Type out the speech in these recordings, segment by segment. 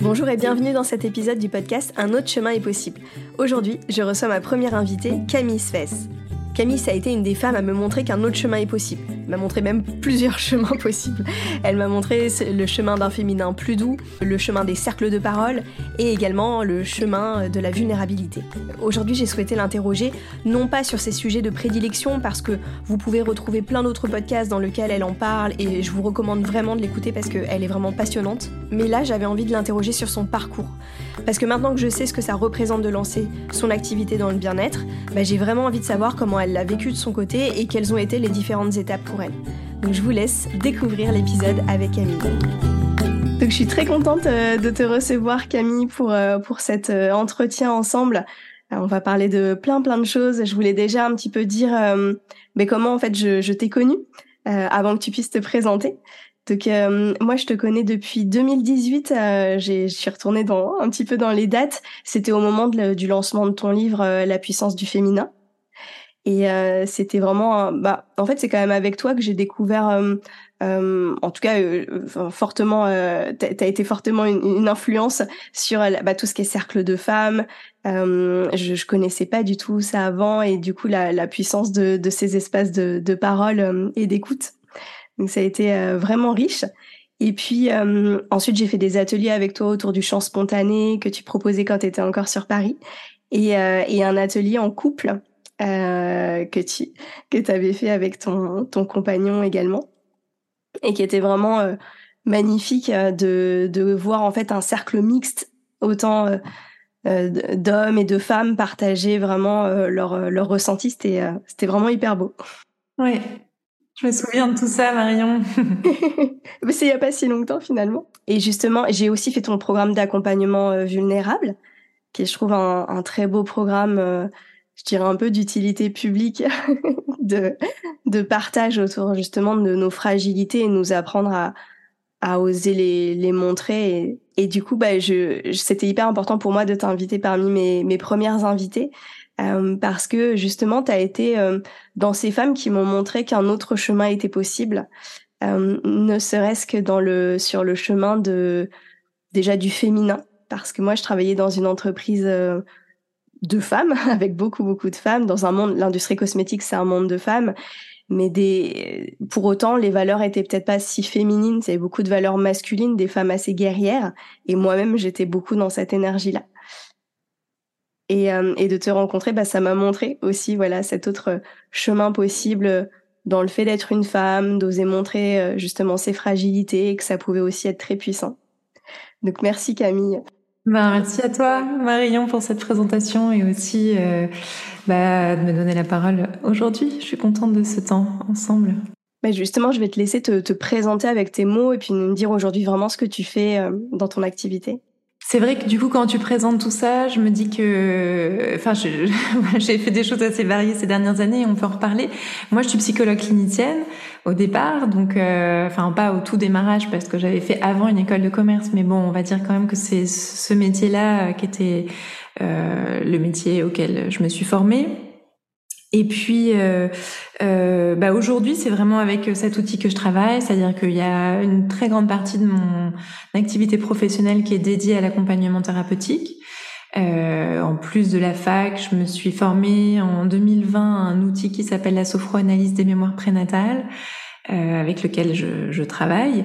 Bonjour et bienvenue dans cet épisode du podcast Un autre chemin est possible. Aujourd'hui, je reçois ma première invitée, Camille Svess. Camille, ça a été une des femmes à me montrer qu'un autre chemin est possible. Elle m'a montré même plusieurs chemins possibles. Elle m'a montré le chemin d'un féminin plus doux, le chemin des cercles de parole et également le chemin de la vulnérabilité. Aujourd'hui, j'ai souhaité l'interroger non pas sur ses sujets de prédilection parce que vous pouvez retrouver plein d'autres podcasts dans lesquels elle en parle et je vous recommande vraiment de l'écouter parce qu'elle est vraiment passionnante. Mais là, j'avais envie de l'interroger sur son parcours. Parce que maintenant que je sais ce que ça représente de lancer son activité dans le bien-être, bah, j'ai vraiment envie de savoir comment elle l'a vécu de son côté et quelles ont été les différentes étapes pour elle. Donc je vous laisse découvrir l'épisode avec Camille. Donc je suis très contente euh, de te recevoir Camille pour, euh, pour cet euh, entretien ensemble. On va parler de plein plein de choses. Je voulais déjà un petit peu dire mais comment en fait je, je t'ai connue avant que tu puisses te présenter. Donc moi je te connais depuis 2018. Euh, je suis retournée dans un petit peu dans les dates. C'était au moment du lancement de ton livre La puissance du féminin. Et c'était vraiment, bah, en fait, c'est quand même avec toi que j'ai découvert, en tout cas, fortement, tu as été fortement une, influence sur bah, tout ce qui est cercle de femmes. je, je connaissais pas du tout ça avant, et du coup, la, la puissance de, de ces espaces de, de parole et d'écoute. Donc ça a été euh, vraiment riche. Et puis euh, ensuite, j'ai fait des ateliers avec toi autour du chant spontané que tu proposais quand tu étais encore sur Paris. Et, euh, et un atelier en couple euh, que tu que avais fait avec ton, ton compagnon également. Et qui était vraiment magnifique de, de voir en fait un cercle mixte, autant d'hommes et de femmes partager vraiment leur, leur ressenti. C'était c'était vraiment hyper beau. Ouais, je me souviens de tout ça, Marion. Mais c'est il n'y a pas si longtemps finalement. Et justement, j'ai aussi fait ton programme d'accompagnement euh, vulnérable, qui est, je trouve, un, un très beau programme, euh, je dirais un peu d'utilité publique, de, de partage autour justement de nos fragilités et nous apprendre à, à oser les, les montrer. Et, et du coup, bah, je, c'était hyper important pour moi de t'inviter parmi mes, mes premières invitées euh, parce que justement, tu as été euh, dans ces femmes qui m'ont montré qu'un autre chemin était possible, euh, ne serait-ce que dans le sur le chemin de déjà du féminin, parce que moi, je travaillais dans une entreprise de femmes, avec beaucoup beaucoup de femmes, dans un monde, l'industrie cosmétique, c'est un monde de femmes, mais des, pour autant, les valeurs étaient peut-être pas si féminines. Il y avait beaucoup de valeurs masculines, des femmes assez guerrières, et moi-même, j'étais beaucoup dans cette énergie-là. Et, euh, et de te rencontrer, bah, ça m'a montré aussi voilà cet autre chemin possible dans le fait d'être une femme, d'oser montrer euh, justement ses fragilités et que ça pouvait aussi être très puissant. Donc merci Camille. Ben, merci à toi Marion pour cette présentation et aussi euh, bah, de me donner la parole aujourd'hui. Je suis contente de ce temps ensemble. Bah justement, je vais te laisser te, te, présenter avec tes mots et puis nous dire aujourd'hui vraiment ce que tu fais dans ton activité. C'est vrai que du coup, quand tu présentes tout ça, je me dis que, enfin, j'ai fait des choses assez variées ces dernières années. On peut en reparler. Moi, je suis psychologue clinicienne au départ, donc, euh, enfin, pas au tout démarrage parce que j'avais fait avant une école de commerce, mais bon, on va dire quand même que c'est ce métier-là euh, qui était euh, le métier auquel je me suis formée. Et puis, euh, bah aujourd'hui, c'est vraiment avec cet outil que je travaille, c'est-à-dire qu'il y a une très grande partie de mon activité professionnelle qui est dédiée à l'accompagnement thérapeutique. Euh, en plus de la fac, je me suis formée en 2020 à un outil qui s'appelle la sophroanalyse des mémoires prénatales, euh, avec lequel je, je travaille.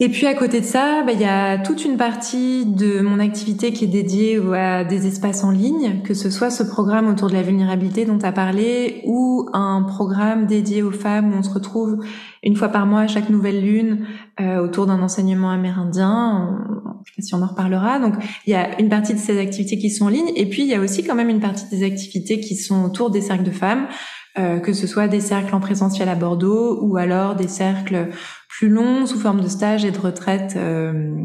Et puis à côté de ça, bah, il y a toute une partie de mon activité qui est dédiée à des espaces en ligne, que ce soit ce programme autour de la vulnérabilité dont tu as parlé, ou un programme dédié aux femmes où on se retrouve une fois par mois, chaque nouvelle lune, euh, autour d'un enseignement amérindien. Je sais pas si on en reparlera. Donc il y a une partie de ces activités qui sont en ligne, et puis il y a aussi quand même une partie des activités qui sont autour des cercles de femmes. Euh, que ce soit des cercles en présentiel à Bordeaux ou alors des cercles plus longs sous forme de stage et de retraite, euh,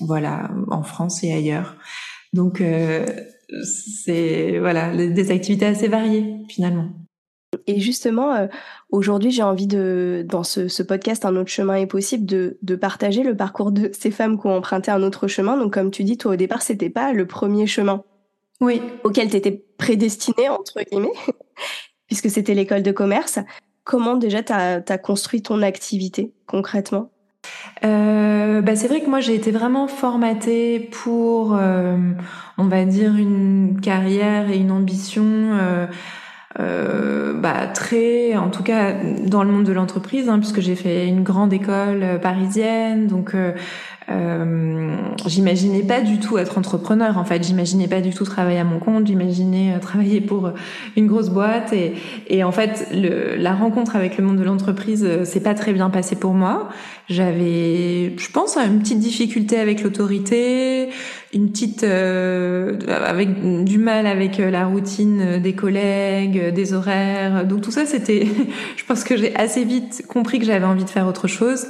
voilà, en France et ailleurs. Donc euh, c'est voilà des activités assez variées finalement. Et justement, euh, aujourd'hui, j'ai envie de, dans ce, ce, podcast, un autre chemin est possible, de, de, partager le parcours de ces femmes qui ont emprunté un autre chemin. Donc, comme tu dis, toi, au départ, c'était pas le premier chemin. Oui. Auquel tu étais prédestiné, entre guillemets puisque c'était l'école de commerce. Comment déjà tu as, construit ton activité concrètement? Euh, bah c'est vrai que moi j'ai été vraiment formatée pour, euh, on va dire, une carrière et une ambition euh, euh, bah, très, en tout cas dans le monde de l'entreprise, hein, puisque j'ai fait une grande école euh, parisienne, donc euh, euh, j'imaginais pas du tout être entrepreneur. En fait, j'imaginais pas du tout travailler à mon compte. J'imaginais travailler pour une grosse boîte. Et, et en fait, le, la rencontre avec le monde de l'entreprise, c'est pas très bien passé pour moi. J'avais, je pense, une petite difficulté avec l'autorité, une petite, euh, avec du mal avec la routine des collègues, des horaires. Donc tout ça, c'était, je pense que j'ai assez vite compris que j'avais envie de faire autre chose.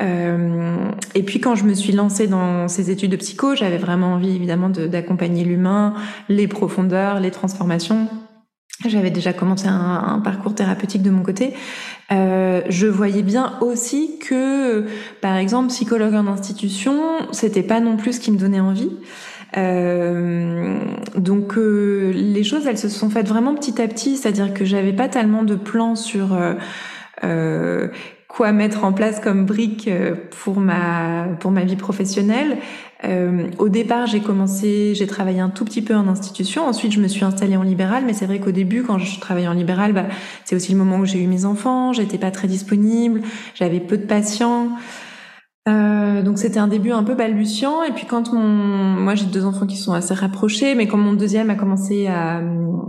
Euh, et puis quand je me suis lancée dans ces études de psycho, j'avais vraiment envie évidemment d'accompagner l'humain, les profondeurs, les transformations. J'avais déjà commencé un, parcours thérapeutique de mon côté. Euh, je voyais bien aussi que, par exemple, psychologue en institution, c'était pas non plus ce qui me donnait envie. Euh, donc euh, les choses, elles se sont faites vraiment petit à petit, c'est-à-dire que j'avais pas tellement de plans sur euh, euh quoi mettre en place comme brique euh, pour ma pour ma vie professionnelle. Euh, au départ, j'ai commencé, j'ai travaillé un tout petit peu en institution. Ensuite, je me suis installée en libéral. Mais c'est vrai qu'au début, quand je travaillais en libéral, bah, c'est aussi le moment où j'ai eu mes enfants. J'étais pas très disponible. J'avais peu de patients. Euh, donc c'était un début un peu balbutiant. Et puis quand mon, moi j'ai deux enfants qui sont assez rapprochés, mais quand mon deuxième a commencé à,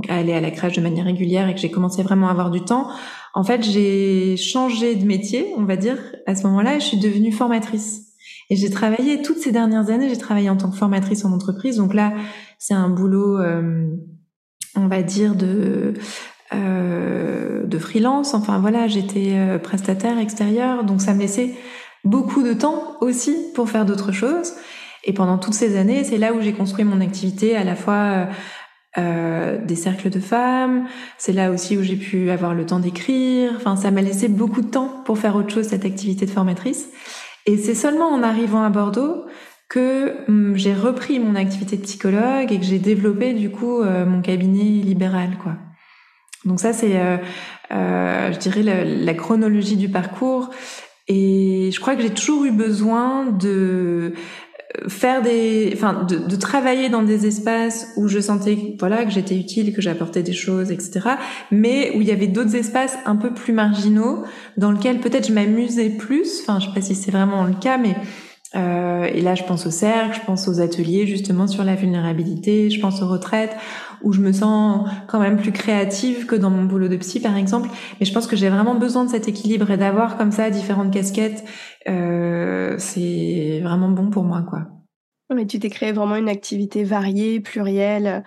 à aller à la crèche de manière régulière et que j'ai commencé vraiment à avoir du temps, en fait, j'ai changé de métier, on va dire, à ce moment-là, et je suis devenue formatrice. Et j'ai travaillé toutes ces dernières années, j'ai travaillé en tant que formatrice en entreprise. Donc là, c'est un boulot, euh, on va dire, de euh, de freelance. Enfin voilà, j'étais euh, prestataire extérieur, donc ça me laissait beaucoup de temps aussi pour faire d'autres choses. Et pendant toutes ces années, c'est là où j'ai construit mon activité à la fois euh, des cercles de femmes. C'est là aussi où j'ai pu avoir le temps d'écrire. Enfin, ça m'a laissé beaucoup de temps pour faire autre chose, cette activité de formatrice. Et c'est seulement en arrivant à Bordeaux que hum, j'ai repris mon activité de psychologue et que j'ai développé du coup euh, mon cabinet libéral, quoi. Donc ça, c'est, euh, euh je dirais, la, la, chronologie du parcours. Et je crois que j'ai toujours eu besoin de faire des, enfin, de, de, travailler dans des espaces où je sentais, voilà, que j'étais utile, que j'apportais des choses, etc. Mais où il y avait d'autres espaces un peu plus marginaux, dans lesquels peut-être je m'amusais plus. Enfin, je sais pas si c'est vraiment le cas, mais euh, et là, je pense au cercle, je pense aux ateliers justement sur la vulnérabilité, je pense aux retraites où je me sens quand même plus créative que dans mon boulot de psy, par exemple. Mais je pense que j'ai vraiment besoin de cet équilibre et d'avoir comme ça différentes casquettes. Euh, c'est vraiment bon pour moi, quoi. Mais tu t'es créé vraiment une activité variée, plurielle,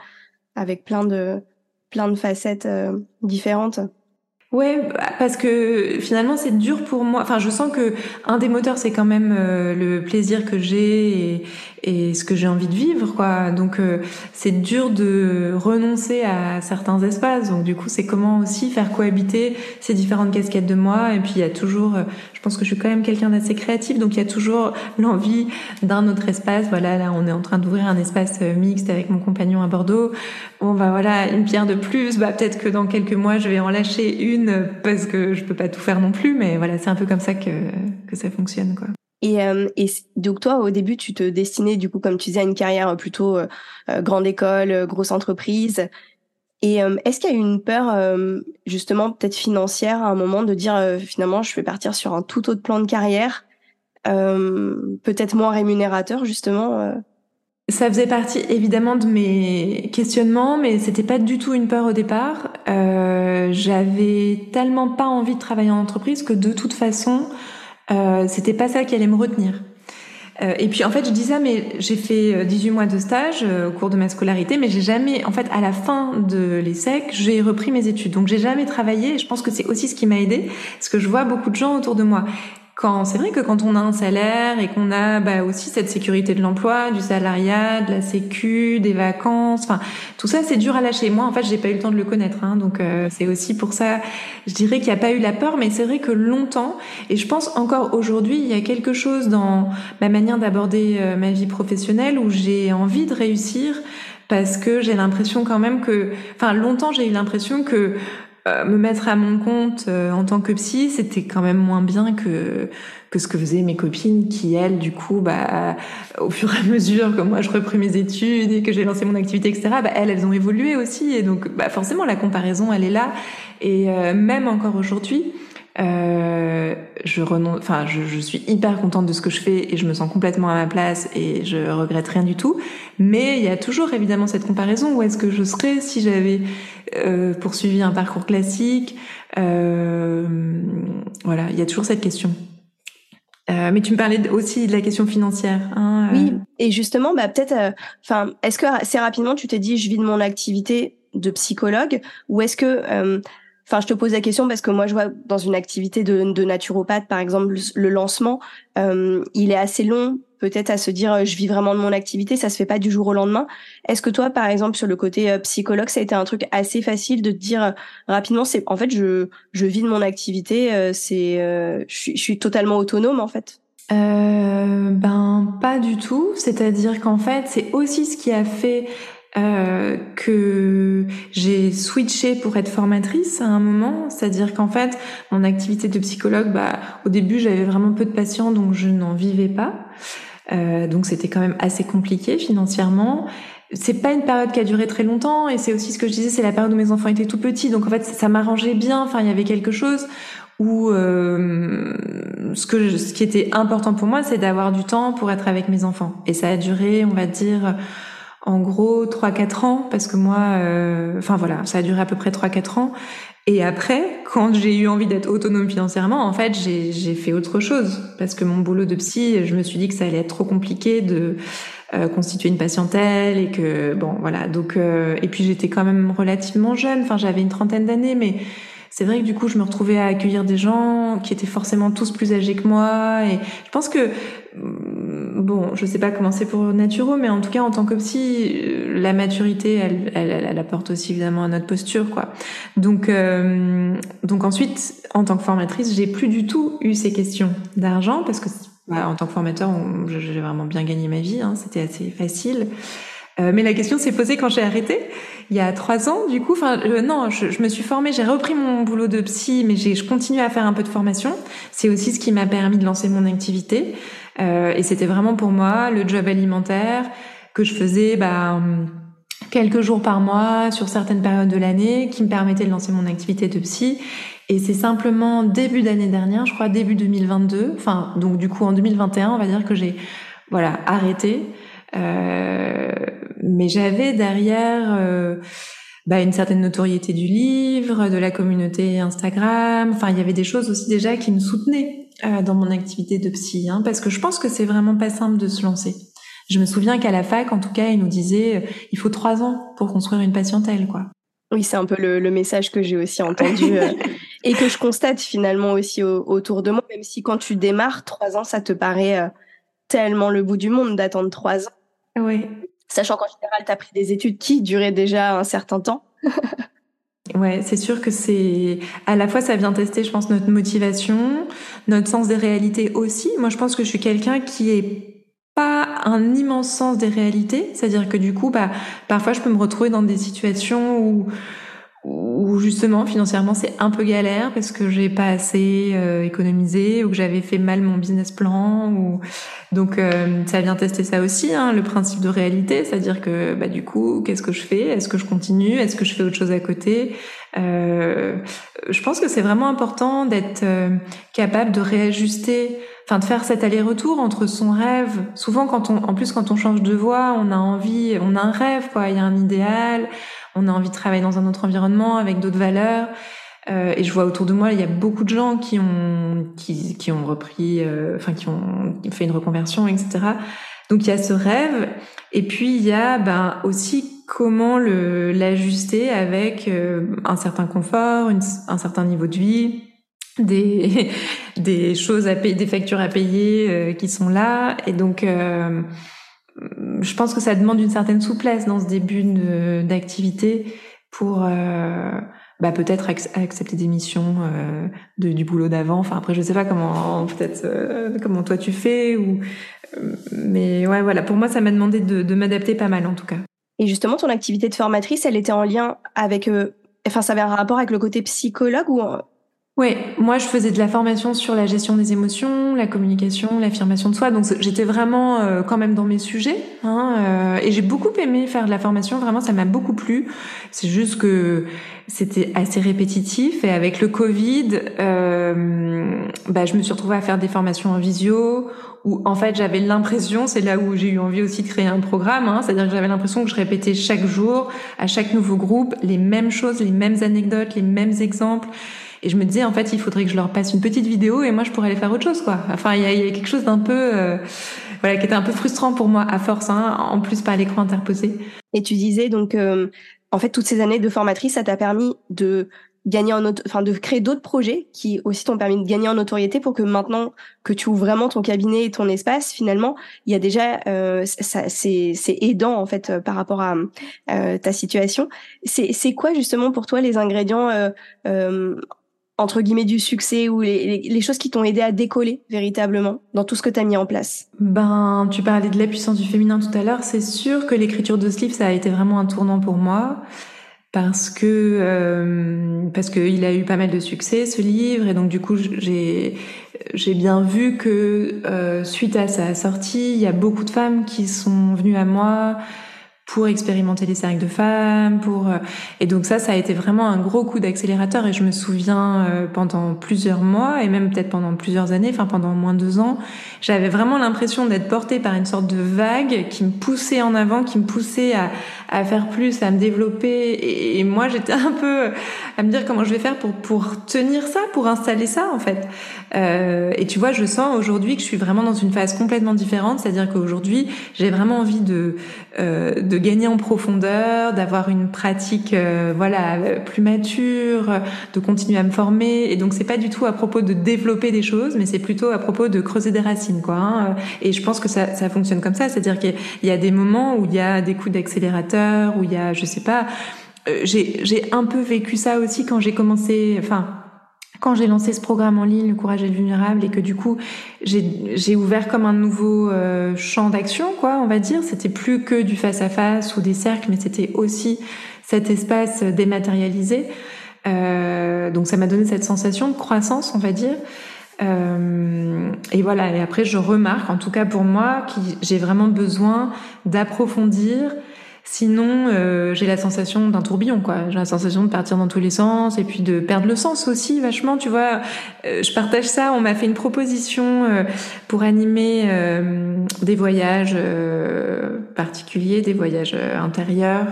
avec plein de plein de facettes euh, différentes. Ouais, parce que finalement c'est dur pour moi. Enfin, je sens que un des moteurs c'est quand même euh, le plaisir que j'ai et, et, ce que j'ai envie de vivre, quoi. Donc euh, c'est dur de renoncer à certains espaces. Donc du coup, c'est comment aussi faire cohabiter ces différentes casquettes de moi. Et puis il y a toujours, euh, je pense que je suis quand même quelqu'un d'assez créatif, donc il y a toujours l'envie d'un autre espace. Voilà, là on est en train d'ouvrir un espace mixte avec mon compagnon à Bordeaux. Bon bah voilà, une pierre de plus. Bah peut-être que dans quelques mois je vais en lâcher une parce que je peux pas tout faire non plus, mais voilà, c'est un peu comme ça que, que ça fonctionne, quoi. Et, et, donc toi, au début, tu te destinais du coup, comme tu disais, à une carrière plutôt grande école, grosse entreprise. Et est-ce qu'il y a eu une peur, justement, peut-être financière, à un moment, de dire finalement, je vais partir sur un tout autre plan de carrière, peut-être moins rémunérateur, justement ça faisait partie évidemment de mes questionnements, mais c'était pas du tout une peur au départ. Euh, J'avais tellement pas envie de travailler en entreprise que de toute façon, euh, c'était pas ça qui allait me retenir. Euh, et puis en fait, je dis ça, mais j'ai fait 18 euh, mois de stage euh, au cours de ma scolarité, mais j'ai jamais, en fait, à la fin de l'ESSEC, j'ai repris mes études. Donc j'ai jamais travaillé. Et je pense que c'est aussi ce qui m'a aidé, parce que je vois beaucoup de gens autour de moi quand c'est vrai que quand on a un salaire et qu'on a bah, aussi cette sécurité de l'emploi, du salariat, de la sécu, des vacances, enfin tout ça c'est dur à lâcher. Moi en fait j'ai pas eu le temps de le connaître, hein, donc euh, c'est aussi pour ça je dirais qu'il n'y a pas eu la peur, mais c'est vrai que longtemps et je pense encore aujourd'hui il y a quelque chose dans ma manière d'aborder euh, ma vie professionnelle où j'ai envie de réussir parce que j'ai l'impression quand même que, enfin longtemps j'ai eu l'impression que euh, me mettre à mon compte euh, en tant que psy, c'était quand même moins bien que que ce que faisaient mes copines qui elles du coup bah au fur et à mesure que moi je repris mes études et que j'ai lancé mon activité etc bah elles elles ont évolué aussi. Et donc bah forcément la comparaison elle est là. Et euh, même encore aujourd'hui euh, je renonce, enfin, je, je, suis hyper contente de ce que je fais et je me sens complètement à ma place et je regrette rien du tout. Mais il y a toujours évidemment cette comparaison. Où est-ce que je serais si j'avais euh, poursuivi un parcours classique euh, Voilà, il y a toujours cette question. Euh, mais tu me parlais aussi de la question financière. Hein, oui, et justement, bah peut-être, enfin, est-ce que assez rapidement tu t'es dit, je vis de mon activité de psychologue, ou est-ce que Enfin, je te pose la question parce que moi, je vois dans une activité de, de naturopathe, par exemple, le lancement, euh, il est assez long, peut-être à se dire, euh, je vis vraiment de mon activité, ça se fait pas du jour au lendemain. Est-ce que toi, par exemple, sur le côté euh, psychologue, ça a été un truc assez facile de te dire euh, rapidement, c'est en fait, je je vis de mon activité, c'est, je suis, je suis totalement autonome en fait? Euh, ben pas du tout. C'est-à-dire qu'en fait, c'est aussi ce qui a fait euh, que j'ai switché pour être formatrice à un moment, c'est-à-dire qu'en fait, mon activité de psychologue, bah, au début, j'avais vraiment peu de patients, donc je n'en vivais pas. Euh, donc c'était quand même assez compliqué financièrement. C'est pas une période qui a duré très longtemps, et c'est aussi ce que je disais, c'est la période où mes enfants étaient tout petits, donc en fait ça m'arrangeait bien. Enfin, il y avait quelque chose où euh, ce que ce qui était important pour moi, c'est d'avoir du temps pour être avec mes enfants, et ça a duré, on va dire en gros 3-4 ans parce que moi, euh, enfin voilà, ça a duré à peu près 3-4 ans. Et après, quand j'ai eu envie d'être autonome financièrement, en fait, j'ai fait autre chose parce que mon boulot de psy, je me suis dit que ça allait être trop compliqué de euh, constituer une patientèle et que bon voilà. Donc euh, et puis j'étais quand même relativement jeune, enfin j'avais une trentaine d'années, mais c'est vrai que du coup, je me retrouvais à accueillir des gens qui étaient forcément tous plus âgés que moi. Et je pense que, bon, je sais pas comment c'est pour Naturo, mais en tout cas, en tant que psy, euh, la maturité, elle, elle, elle apporte aussi évidemment à notre posture, quoi. Donc, euh, donc ensuite, en tant que formatrice, j'ai plus du tout eu ces questions d'argent parce que, bah, en tant que formateur, j'ai vraiment bien gagné ma vie. Hein, C'était assez facile. Euh, mais la question s'est posée quand j'ai arrêté, il y a trois ans, du coup. Enfin, euh, non, je, je, me suis formée, j'ai repris mon boulot de psy, mais je continue à faire un peu de formation. C'est aussi ce qui m'a permis de lancer mon activité. Euh, et c'était vraiment pour moi le job alimentaire que je faisais bah, quelques jours par mois sur certaines périodes de l'année qui me permettait de lancer mon activité de psy. Et c'est simplement début d'année dernière, je crois début 2022, enfin donc du coup en 2021, on va dire que j'ai voilà arrêté. Euh, mais j'avais derrière euh, bah, une certaine notoriété du livre, de la communauté Instagram. Enfin, il y avait des choses aussi déjà qui me soutenaient euh, dans mon activité de psy, hein, parce que je pense que c'est vraiment pas simple de se lancer. Je me souviens qu'à la fac, en tout cas, ils nous disaient euh, il faut trois ans pour construire une patientèle, quoi. Oui, c'est un peu le, le message que j'ai aussi entendu euh, et que je constate finalement aussi autour de moi, même si quand tu démarres, trois ans, ça te paraît tellement le bout du monde d'attendre trois ans. Oui. Sachant qu'en général, tu as pris des études qui duraient déjà un certain temps. Ouais, c'est sûr que c'est à la fois ça vient tester, je pense, notre motivation, notre sens des réalités aussi. Moi, je pense que je suis quelqu'un qui est pas un immense sens des réalités, c'est-à-dire que du coup, bah, parfois, je peux me retrouver dans des situations où où justement financièrement c'est un peu galère parce que j'ai pas assez euh, économisé ou que j'avais fait mal mon business plan ou donc euh, ça vient tester ça aussi hein, le principe de réalité. C'est-à-dire que bah du coup qu'est-ce que je fais? Est-ce que je continue? Est-ce que je fais autre chose à côté? Euh, je pense que c'est vraiment important d'être capable de réajuster enfin de faire cet aller-retour entre son rêve. Souvent quand on en plus quand on change de voie on a envie on a un rêve quoi. Il y a un idéal on a envie de travailler dans un autre environnement avec d'autres valeurs. Euh, et je vois autour de moi, il y a beaucoup de gens qui ont qui, qui ont repris, euh, enfin qui ont fait une reconversion, etc. Donc il y a ce rêve, et puis il y a ben aussi comment le l'ajuster avec euh, un certain confort, un certain niveau de vie, des des choses à payer, des factures à payer qui sont là, et donc je pense que ça demande une certaine souplesse dans ce début d'activité pour euh, bah, peut-être accepter des missions euh, de, du boulot d'avant. Enfin après je sais pas comment peut-être euh, comment toi tu fais ou mais ouais voilà pour moi ça m'a demandé de, de m'adapter pas mal en tout cas. Et justement ton activité de formatrice elle était en lien avec enfin ça avait un rapport avec le côté psychologue ou oui, moi je faisais de la formation sur la gestion des émotions, la communication, l'affirmation de soi, donc j'étais vraiment euh, quand même dans mes sujets, hein, euh, et j'ai beaucoup aimé faire de la formation, vraiment ça m'a beaucoup plu. C'est juste que c'était assez répétitif, et avec le Covid, euh, bah, je me suis retrouvée à faire des formations en visio, où en fait j'avais l'impression, c'est là où j'ai eu envie aussi de créer un programme, hein, c'est-à-dire que j'avais l'impression que je répétais chaque jour, à chaque nouveau groupe, les mêmes choses, les mêmes anecdotes, les mêmes exemples. Et je me disais, en fait, il faudrait que je leur passe une petite vidéo et moi, je pourrais aller faire autre chose, quoi. Enfin, il y a, y a, quelque chose d'un peu, euh, voilà, qui était un peu frustrant pour moi à force, hein, en plus par l'écran interposé. Et tu disais donc, euh, en fait, toutes ces années de formatrice, ça t'a permis de gagner en enfin de créer d'autres projets qui aussi t'ont permis de gagner en notoriété pour que maintenant que tu ouvres vraiment ton cabinet et ton espace finalement il y a déjà euh, ça c'est c'est aidant en fait par rapport à euh, ta situation c'est c'est quoi justement pour toi les ingrédients euh, entre guillemets du succès ou les, choses qui t'ont aidé à décoller véritablement dans tout ce que tu as mis en place? Ben, tu parlais de la puissance du féminin tout à l'heure. C'est sûr que l'écriture de ce livre, ça a été vraiment un tournant pour moi parce que euh, parce qu'il a eu pas mal de succès ce livre et donc du coup j'ai j'ai bien vu que euh, suite à sa sortie, il y a beaucoup de femmes qui sont venues à moi pour expérimenter les cercles de femmes, pour euh, et donc ça, ça a été vraiment un gros coup d'accélérateur. Et je me souviens euh, pendant plusieurs mois et même peut-être pendant plusieurs années, enfin pendant moins deux ans, j'avais vraiment l'impression d'être portée par une sorte de vague qui me poussait en avant, qui me poussait à, à faire plus, à me développer. Et, moi, j'étais un peu à me dire comment je vais faire pour pour tenir ça, pour installer ça en fait. Euh, et tu vois, je sens aujourd'hui que je suis vraiment dans une phase complètement différente, c'est-à-dire qu'aujourd'hui, j'ai vraiment envie de, euh, de gagner en profondeur, d'avoir une pratique euh, voilà plus mature, de continuer à me former. Et donc, c'est pas du tout à propos de développer des choses, mais c'est plutôt à propos de creuser des racines, quoi. Hein. Et je pense que ça, ça fonctionne comme ça, c'est-à-dire qu'il y a des moments où il y a des coups d'accélérateur, où il y a, je sais pas, euh, j'ai un peu vécu ça aussi quand j'ai commencé, enfin quand j'ai lancé ce programme en ligne, le courage est vulnérable, et que du coup j'ai ouvert comme un nouveau euh, champ d'action, quoi, on va dire. C'était plus que du face à face ou des cercles, mais c'était aussi cet espace dématérialisé. Euh, donc ça m'a donné cette sensation de croissance, on va dire. Euh, et voilà. Et après, je remarque, en tout cas pour moi, que j'ai vraiment besoin d'approfondir Sinon, euh, j'ai la sensation d'un tourbillon, quoi. J'ai la sensation de partir dans tous les sens et puis de perdre le sens aussi, vachement. Tu vois, euh, je partage ça. On m'a fait une proposition euh, pour animer des voyages particuliers, des voyages intérieurs.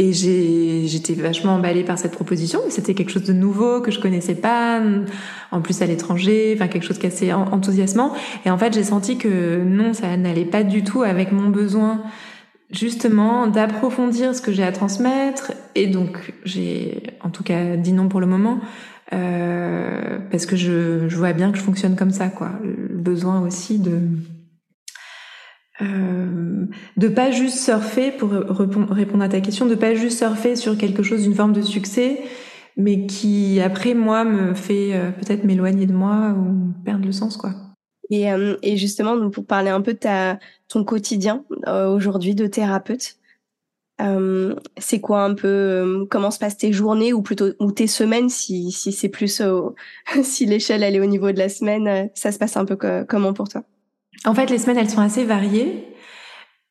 Et j'étais vachement emballée par cette proposition. C'était quelque chose de nouveau que je connaissais pas, en plus à l'étranger, enfin quelque chose qui assez enthousiasmant. Et en fait, j'ai senti que non, ça n'allait pas du tout avec mon besoin justement d'approfondir ce que j'ai à transmettre. Et donc, j'ai en tout cas dit non pour le moment. Euh, parce que je, je vois bien que je fonctionne comme ça, quoi. Le besoin aussi de euh, de pas juste surfer pour répondre à ta question, de pas juste surfer sur quelque chose d'une forme de succès, mais qui après moi me fait euh, peut-être m'éloigner de moi ou perdre le sens quoi. Et, euh, et justement pour parler un peu de ta ton quotidien euh, aujourd'hui de thérapeute, c'est quoi un peu comment se passent tes journées ou plutôt ou tes semaines si si c'est plus si l'échelle elle est au niveau de la semaine, ça se passe un peu comment pour toi? En fait, les semaines elles sont assez variées.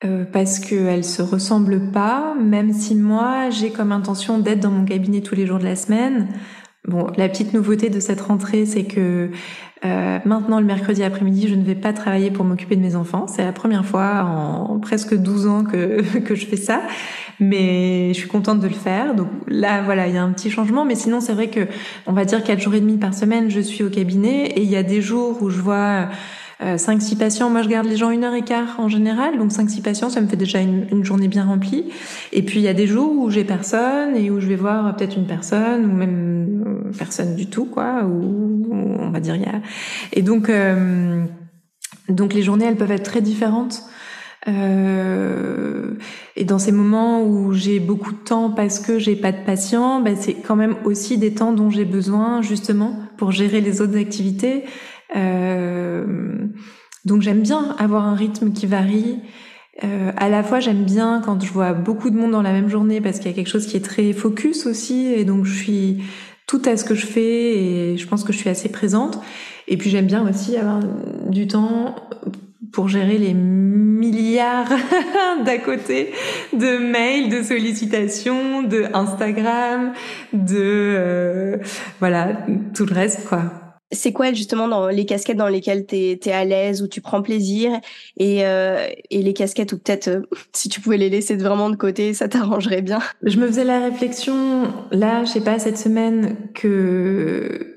Euh, parce qu'elles se ressemblent pas, même si moi j'ai comme intention d'être dans mon cabinet tous les jours de la semaine. Bon, la petite nouveauté de cette rentrée, c'est que euh, maintenant, le mercredi après-midi, je ne vais pas travailler pour m'occuper de mes enfants. C'est la première fois en presque 12 ans que, que je fais ça. Mais je suis contente de le faire. Donc là, voilà, il y a un petit changement. Mais sinon, c'est vrai que, on va dire 4 jours et demi par semaine, je suis au cabinet. Et il y a des jours où je vois... 5-6 euh, patients, moi je garde les gens une heure et quart en général, donc 5-6 patients, ça me fait déjà une, journée bien remplie. Et puis il y a des jours où j'ai personne et où je vais voir peut-être une personne ou même personne du tout, quoi, ou, on va dire il y a. Et donc, euh, donc les journées, elles peuvent être très différentes. Euh, et dans ces moments où j'ai beaucoup de temps parce que j'ai pas de patients, ben c'est quand même aussi des temps dont j'ai besoin justement pour gérer les autres activités. Euh, donc j'aime bien avoir un rythme qui varie. Euh, à la fois, j'aime bien quand je vois beaucoup de monde dans la même journée parce qu'il y a quelque chose qui est très focus aussi, et donc je suis tout à ce que je fais et je pense que je suis assez présente. Et puis j'aime bien aussi avoir du temps pour gérer les milliards d'à côté de mails, de sollicitations, de Instagram, de euh, voilà tout le reste quoi c'est quoi justement dans les casquettes dans lesquelles tu es, à l'aise, où tu prends plaisir, et, euh, et les casquettes où peut-être euh, si tu pouvais les laisser vraiment de côté, ça t'arrangerait bien. Je me faisais la réflexion, là, je sais pas, cette semaine, que...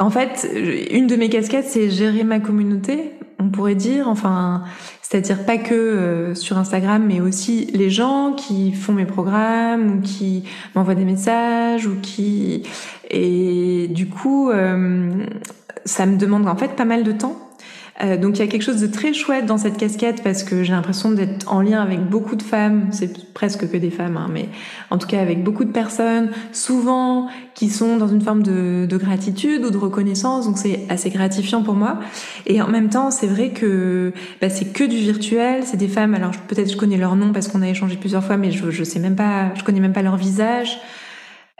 En fait, une de mes casquettes, c'est gérer ma communauté, on pourrait dire, enfin, c'est-à-dire pas que euh, sur Instagram, mais aussi les gens qui font mes programmes ou qui m'envoient des messages ou qui et du coup, euh, ça me demande en fait pas mal de temps. Euh, donc il y a quelque chose de très chouette dans cette casquette parce que j'ai l'impression d'être en lien avec beaucoup de femmes, c'est presque que des femmes, hein, mais en tout cas avec beaucoup de personnes, souvent qui sont dans une forme de, de gratitude ou de reconnaissance, donc c'est assez gratifiant pour moi. Et en même temps, c'est vrai que bah, c'est que du virtuel, c'est des femmes, alors peut-être je connais leur nom parce qu'on a échangé plusieurs fois, mais je, je sais même pas, je connais même pas leur visage.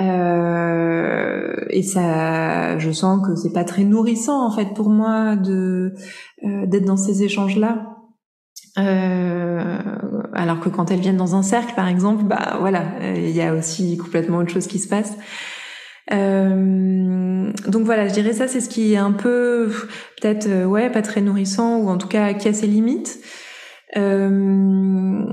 Euh, et ça, je sens que c'est pas très nourrissant en fait pour moi de euh, d'être dans ces échanges-là. Euh, alors que quand elles viennent dans un cercle, par exemple, bah voilà, il y a aussi complètement autre chose qui se passe. Euh, donc voilà, je dirais ça, c'est ce qui est un peu peut-être euh, ouais pas très nourrissant ou en tout cas qui a ses limites. Euh,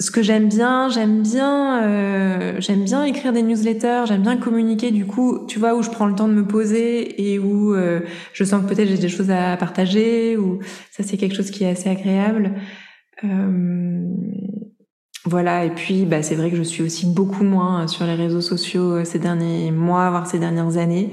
ce que j'aime bien, j'aime bien, euh, j'aime bien écrire des newsletters, j'aime bien communiquer. Du coup, tu vois où je prends le temps de me poser et où euh, je sens que peut-être j'ai des choses à partager. Ou ça, c'est quelque chose qui est assez agréable. Euh, voilà. Et puis, bah, c'est vrai que je suis aussi beaucoup moins sur les réseaux sociaux euh, ces derniers mois, voire ces dernières années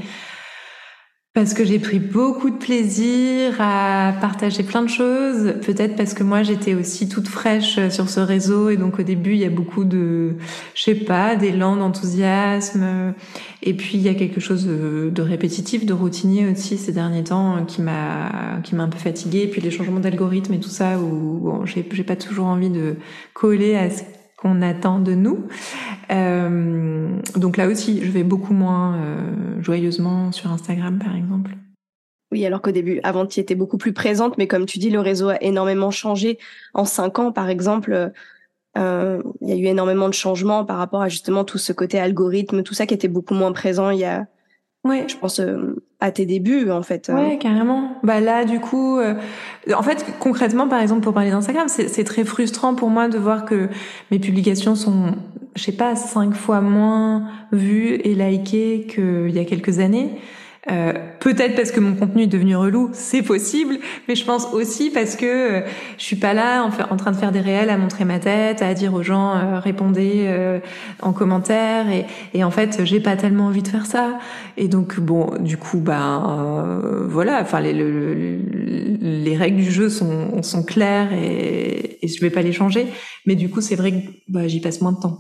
parce que j'ai pris beaucoup de plaisir à partager plein de choses. Peut-être parce que moi j'étais aussi toute fraîche sur ce réseau et donc au début il y a beaucoup de, je sais pas, d'élan, d'enthousiasme. Et puis il y a quelque chose de, répétitif, de routinier aussi ces derniers temps qui m'a qui m'a un peu fatiguée. Et puis les changements d'algorithme et tout ça où bon, j'ai j'ai pas toujours envie de coller à ce qu'on attend de nous. Euh, donc là aussi, je vais beaucoup moins euh, joyeusement sur Instagram, par exemple. Oui, alors qu'au début, avant, tu étais beaucoup plus présente, mais comme tu dis, le réseau a énormément changé. En cinq ans, par exemple, euh, il y a eu énormément de changements par rapport à justement tout ce côté algorithme, tout ça qui était beaucoup moins présent il y a, Ouais. Je pense à tes débuts en fait. Ouais, carrément. Bah là, du coup, euh, en fait, concrètement, par exemple, pour parler d'Instagram, c'est très frustrant pour moi de voir que mes publications sont, je sais pas, cinq fois moins vues et likées qu'il y a quelques années. Euh, peut-être parce que mon contenu est devenu relou, c'est possible, mais je pense aussi parce que euh, je suis pas là en, en, train de faire des réels, à montrer ma tête, à dire aux gens euh, répondez euh, en commentaire, et, et, en fait j'ai pas tellement envie de faire ça. Et donc bon, du coup ben voilà, enfin les, les règles du jeu sont, sont claires et, et je vais pas les changer, mais du coup c'est vrai que bah, j'y passe moins de temps.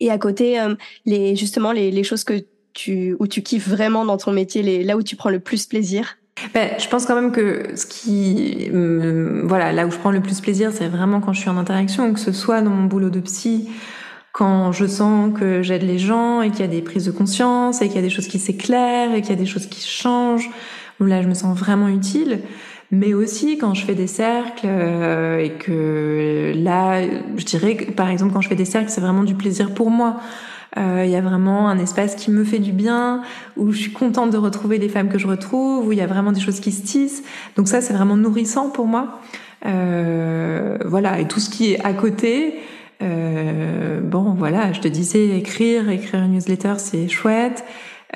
Et à côté, les justement les, les choses que tu, où tu kiffes vraiment dans ton métier, les, là où tu prends le plus plaisir? Ben, je pense quand même que ce qui, voilà, là où je prends le plus plaisir, c'est vraiment quand je suis en interaction, que ce soit dans mon boulot de psy, quand je sens que j'aide les gens et qu'il y a des prises de conscience et qu'il y a des choses qui s'éclairent et qu'il y a des choses qui changent, où là je me sens vraiment utile. Mais aussi quand je fais des cercles euh, et que là, je dirais que par exemple quand je fais des cercles, c'est vraiment du plaisir pour moi. Euh, il y a vraiment un espace qui me fait du bien, où je suis contente de retrouver les femmes que je retrouve, où il y a vraiment des choses qui se tissent. Donc ça, c'est vraiment nourrissant pour moi. Euh, voilà, et tout ce qui est à côté, euh, bon, voilà, je te disais écrire, écrire une newsletter, c'est chouette.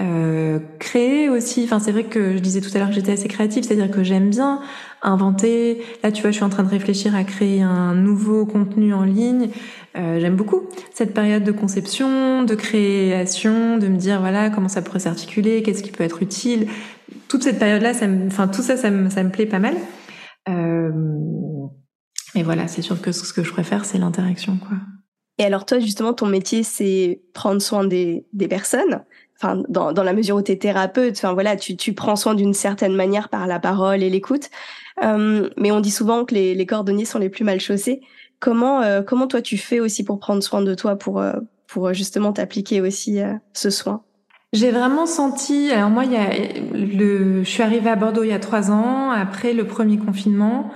Euh, créer aussi, enfin c'est vrai que je disais tout à l'heure que j'étais assez créative, c'est-à-dire que j'aime bien inventer. Là, tu vois, je suis en train de réfléchir à créer un nouveau contenu en ligne. Euh, j'aime beaucoup cette période de conception, de création, de me dire voilà comment ça pourrait s'articuler, qu'est-ce qui peut être utile. Toute cette période-là, enfin tout ça, ça me, ça me plaît pas mal. Euh, et voilà, c'est sûr que ce que je préfère, c'est l'interaction, quoi. Et alors toi, justement, ton métier, c'est prendre soin des, des personnes? Enfin, dans, dans la mesure où tu es thérapeute, enfin voilà, tu, tu prends soin d'une certaine manière par la parole et l'écoute. Euh, mais on dit souvent que les, les cordonniers sont les plus mal chaussés. Comment, euh, comment toi tu fais aussi pour prendre soin de toi, pour, euh, pour justement t'appliquer aussi ce soin? J'ai vraiment senti. Alors moi, il y a le, je suis arrivée à Bordeaux il y a trois ans après le premier confinement,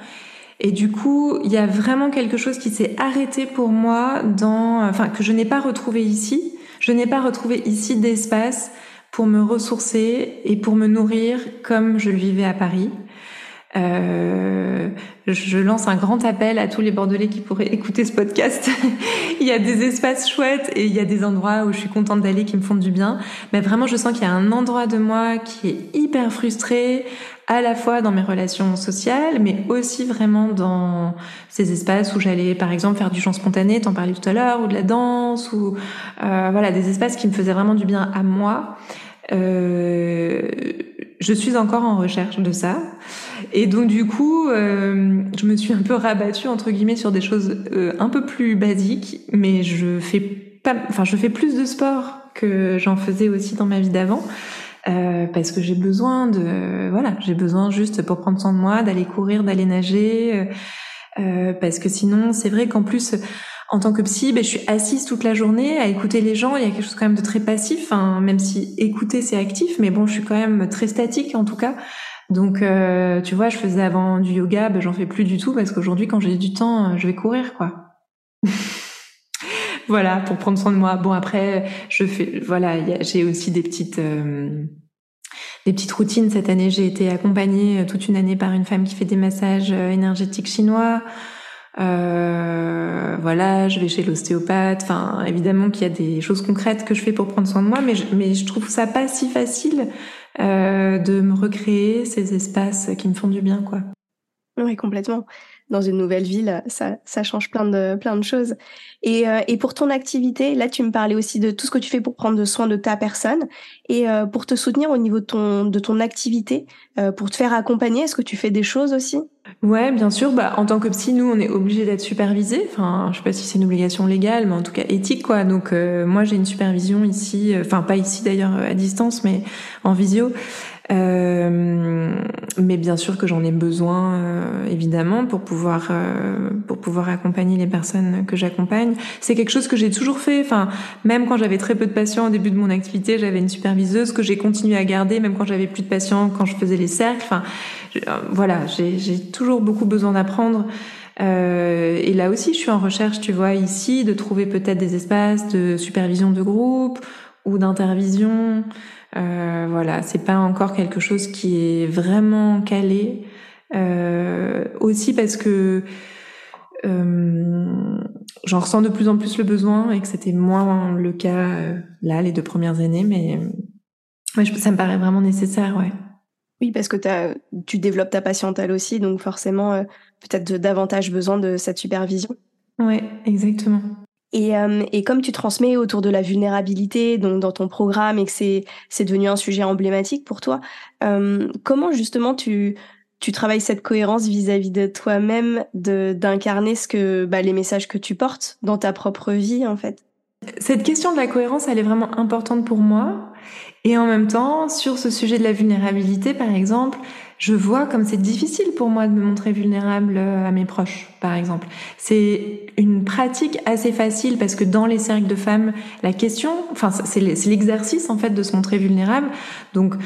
et du coup, il y a vraiment quelque chose qui s'est arrêté pour moi dans, enfin, que je n'ai pas retrouvé ici. Je n'ai pas retrouvé ici d'espace pour me ressourcer et pour me nourrir comme je le vivais à Paris. Euh, je lance un grand appel à tous les Bordelais qui pourraient écouter ce podcast. il y a des espaces chouettes et il y a des endroits où je suis contente d'aller qui me font du bien. Mais vraiment, je sens qu'il y a un endroit de moi qui est hyper frustré, à la fois dans mes relations sociales, mais aussi vraiment dans ces espaces où j'allais, par exemple, faire du chant spontané, t'en parlais tout à l'heure, ou de la danse, ou euh, voilà, des espaces qui me faisaient vraiment du bien à moi. Euh, je suis encore en recherche de ça. Et donc du coup, euh, je me suis un peu rabattue entre guillemets sur des choses euh, un peu plus basiques, mais je fais pas, enfin je fais plus de sport que j'en faisais aussi dans ma vie d'avant. Euh, parce que j'ai besoin de voilà j'ai besoin juste pour prendre soin de moi d'aller courir d'aller nager euh, parce que sinon c'est vrai qu'en plus en tant que psy, ben, je suis assise toute la journée à écouter les gens. Il y a quelque chose quand même de très passif, hein, même si écouter c'est actif, mais bon, je suis quand même très statique en tout cas. Donc, euh, tu vois, je faisais avant du yoga, ben, j'en fais plus du tout parce qu'aujourd'hui, quand j'ai du temps, euh, je vais courir, quoi. voilà, pour prendre soin de moi. Bon, après, je fais, voilà, j'ai aussi des petites. Euh, des petites routines. Cette année, j'ai été accompagnée toute une année par une femme qui fait des massages énergétiques chinois. Euh, voilà, je vais chez l'ostéopathe. Enfin, évidemment qu'il y a des choses concrètes que je fais pour prendre soin de moi, mais je, mais je trouve ça pas si facile euh, de me recréer ces espaces qui me font du bien, quoi. Oui, complètement dans une nouvelle ville, ça, ça change plein de, plein de choses. Et, euh, et pour ton activité, là, tu me parlais aussi de tout ce que tu fais pour prendre soin de ta personne et euh, pour te soutenir au niveau de ton, de ton activité, euh, pour te faire accompagner. Est-ce que tu fais des choses aussi? Ouais, bien sûr. Bah, en tant que psy, nous, on est obligé d'être supervisé. Enfin, je sais pas si c'est une obligation légale, mais en tout cas éthique, quoi. Donc, moi, j'ai une supervision ici, enfin pas ici d'ailleurs à distance, mais en visio. Euh, mais bien sûr que j'en ai besoin euh, évidemment pour pouvoir euh, pour pouvoir accompagner les personnes que j'accompagne. C'est quelque chose que j'ai toujours fait. Enfin, même quand j'avais très peu de patients au début de mon activité, j'avais une superviseuse que j'ai continué à garder, même quand j'avais plus de patients, quand je faisais les cercles. Enfin, voilà, j'ai toujours beaucoup besoin d'apprendre. et là aussi, je suis en recherche, tu vois, ici, de trouver peut-être des espaces de supervision de groupe ou d'intervision. Euh, voilà, c'est pas encore quelque chose qui est vraiment calé. Euh, aussi parce que euh, j'en ressens de plus en plus le besoin et que c'était moins le cas là les deux premières années, mais ouais, ça me paraît vraiment nécessaire, ouais. Oui, parce que as, tu développes ta patientèle aussi, donc forcément peut-être davantage besoin de cette supervision. Ouais, exactement. Et, euh, et, comme tu transmets autour de la vulnérabilité donc dans ton programme et que c'est devenu un sujet emblématique pour toi, euh, comment justement tu tu travailles cette cohérence vis-à-vis de toi-même, d'incarner ce que bah, les messages que tu portes dans ta propre vie en fait? Cette question de la cohérence, elle est vraiment importante pour moi. Et en même temps, sur ce sujet de la vulnérabilité, par exemple, je vois comme c'est difficile pour moi de me montrer vulnérable à mes proches, par exemple. C'est une pratique assez facile parce que dans les cercles de femmes, la question, enfin, c'est l'exercice en fait de se montrer vulnérable. Donc,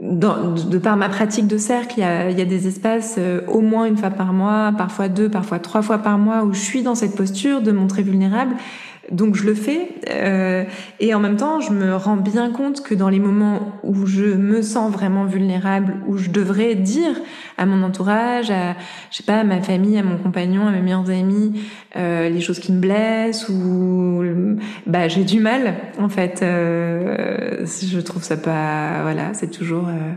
de par ma pratique de cercle, il y a, il y a des espaces euh, au moins une fois par mois, parfois deux, parfois trois fois par mois où je suis dans cette posture de montrer vulnérable. Donc je le fais euh, et en même temps je me rends bien compte que dans les moments où je me sens vraiment vulnérable, où je devrais dire à mon entourage, à je sais pas à ma famille, à mon compagnon, à mes meilleurs amis, euh, les choses qui me blessent ou bah j'ai du mal en fait. Euh, je trouve ça pas voilà c'est toujours euh,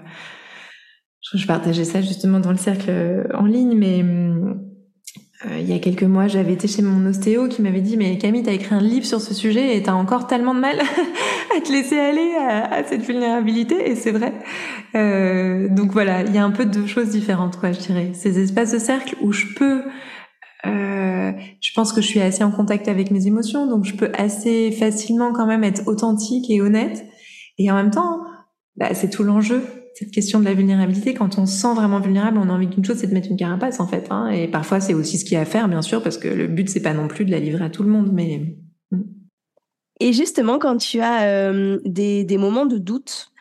je partageais ça justement dans le cercle en ligne mais euh, il y a quelques mois, j'avais été chez mon ostéo qui m'avait dit mais Camille, t'as écrit un livre sur ce sujet et t'as encore tellement de mal à te laisser aller à, cette vulnérabilité et c'est vrai. Euh, donc voilà, il y a un peu de choses différentes quoi, je dirais. Ces espaces de cercle où je peux euh, je pense que je suis assez en contact avec mes émotions, donc je peux assez facilement quand même être authentique et honnête. Et en même temps, bah, c'est tout l'enjeu cette question de la vulnérabilité, quand on se sent vraiment vulnérable, on a envie d'une chose, c'est de mettre une carapace en fait. Hein, et parfois, c'est aussi ce qu'il y a à faire, bien sûr, parce que le but, c'est pas non plus de la livrer à tout le monde, mais. Hmm. Et justement, quand tu as euh, des, moments de doute,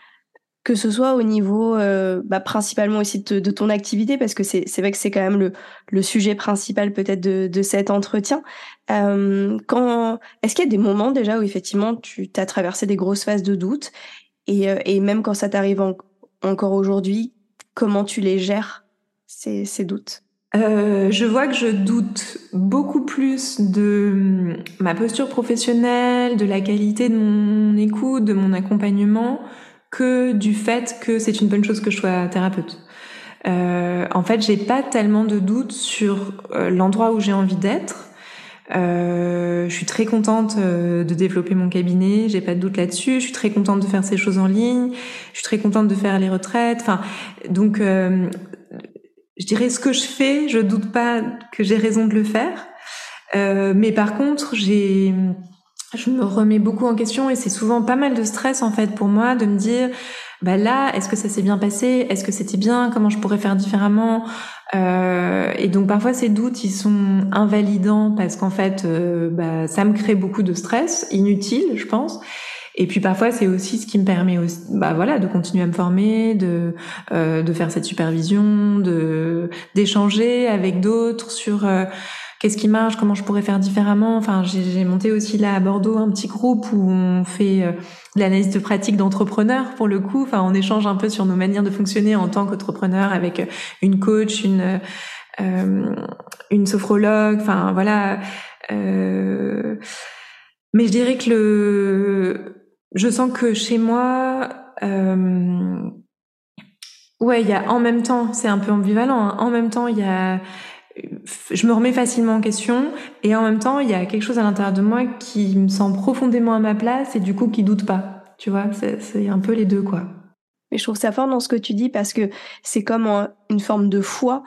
que ce soit au niveau euh, bah, principalement aussi de, ton activité, parce que c'est vrai que c'est quand même le, sujet principal peut-être de, cet entretien. Euh, quand Est-ce qu'il y a des moments déjà où effectivement tu as traversé des grosses phases de doute et même quand ça t'arrive en, encore aujourd'hui, comment tu les gères, ces, ces doutes? Euh, je vois que je doute beaucoup plus de hum, ma posture professionnelle, de la qualité de mon écoute, de mon accompagnement, que du fait que c'est une bonne chose que je sois thérapeute. Euh, en fait, j'ai pas tellement de doutes sur euh, l'endroit où j'ai envie d'être. Euh, je suis très contente euh, de développer mon cabinet, j'ai pas de doute là-dessus. Je suis très contente de faire ces choses en ligne. Je suis très contente de faire les retraites. Enfin, donc, euh, je dirais ce que je fais, je doute pas que j'ai raison de le faire. Euh, mais par contre, j'ai, je me remets beaucoup en question et c'est souvent pas mal de stress en fait pour moi de me dire, bah là, est-ce que ça s'est bien passé? Est-ce que c'était bien? Comment je pourrais faire différemment? Euh, Et donc parfois ces doutes, ils sont invalidants parce qu'en fait, euh, bah, ça me crée beaucoup de stress inutile, je pense. Et puis parfois c'est aussi ce qui me permet aussi, bah voilà, de continuer à me former, de euh, de faire cette supervision, de d'échanger avec d'autres sur euh, qu'est-ce qui marche, comment je pourrais faire différemment. Enfin, j'ai monté aussi là à Bordeaux un petit groupe où on fait euh, de l'analyse de pratique d'entrepreneurs pour le coup. Enfin, on échange un peu sur nos manières de fonctionner en tant qu'entrepreneur avec euh, une coach, une euh, une sophrologue. Enfin, voilà. Mais je dirais que le, je sens que chez moi. Ouais, il y a en même temps, c'est un peu ambivalent. Hein. En même temps, il y a je me remets facilement en question et en même temps il y a quelque chose à l'intérieur de moi qui me sent profondément à ma place et du coup qui doute pas. Tu vois c'est un peu les deux quoi. Mais je trouve ça fort dans ce que tu dis parce que c'est comme une forme de foi.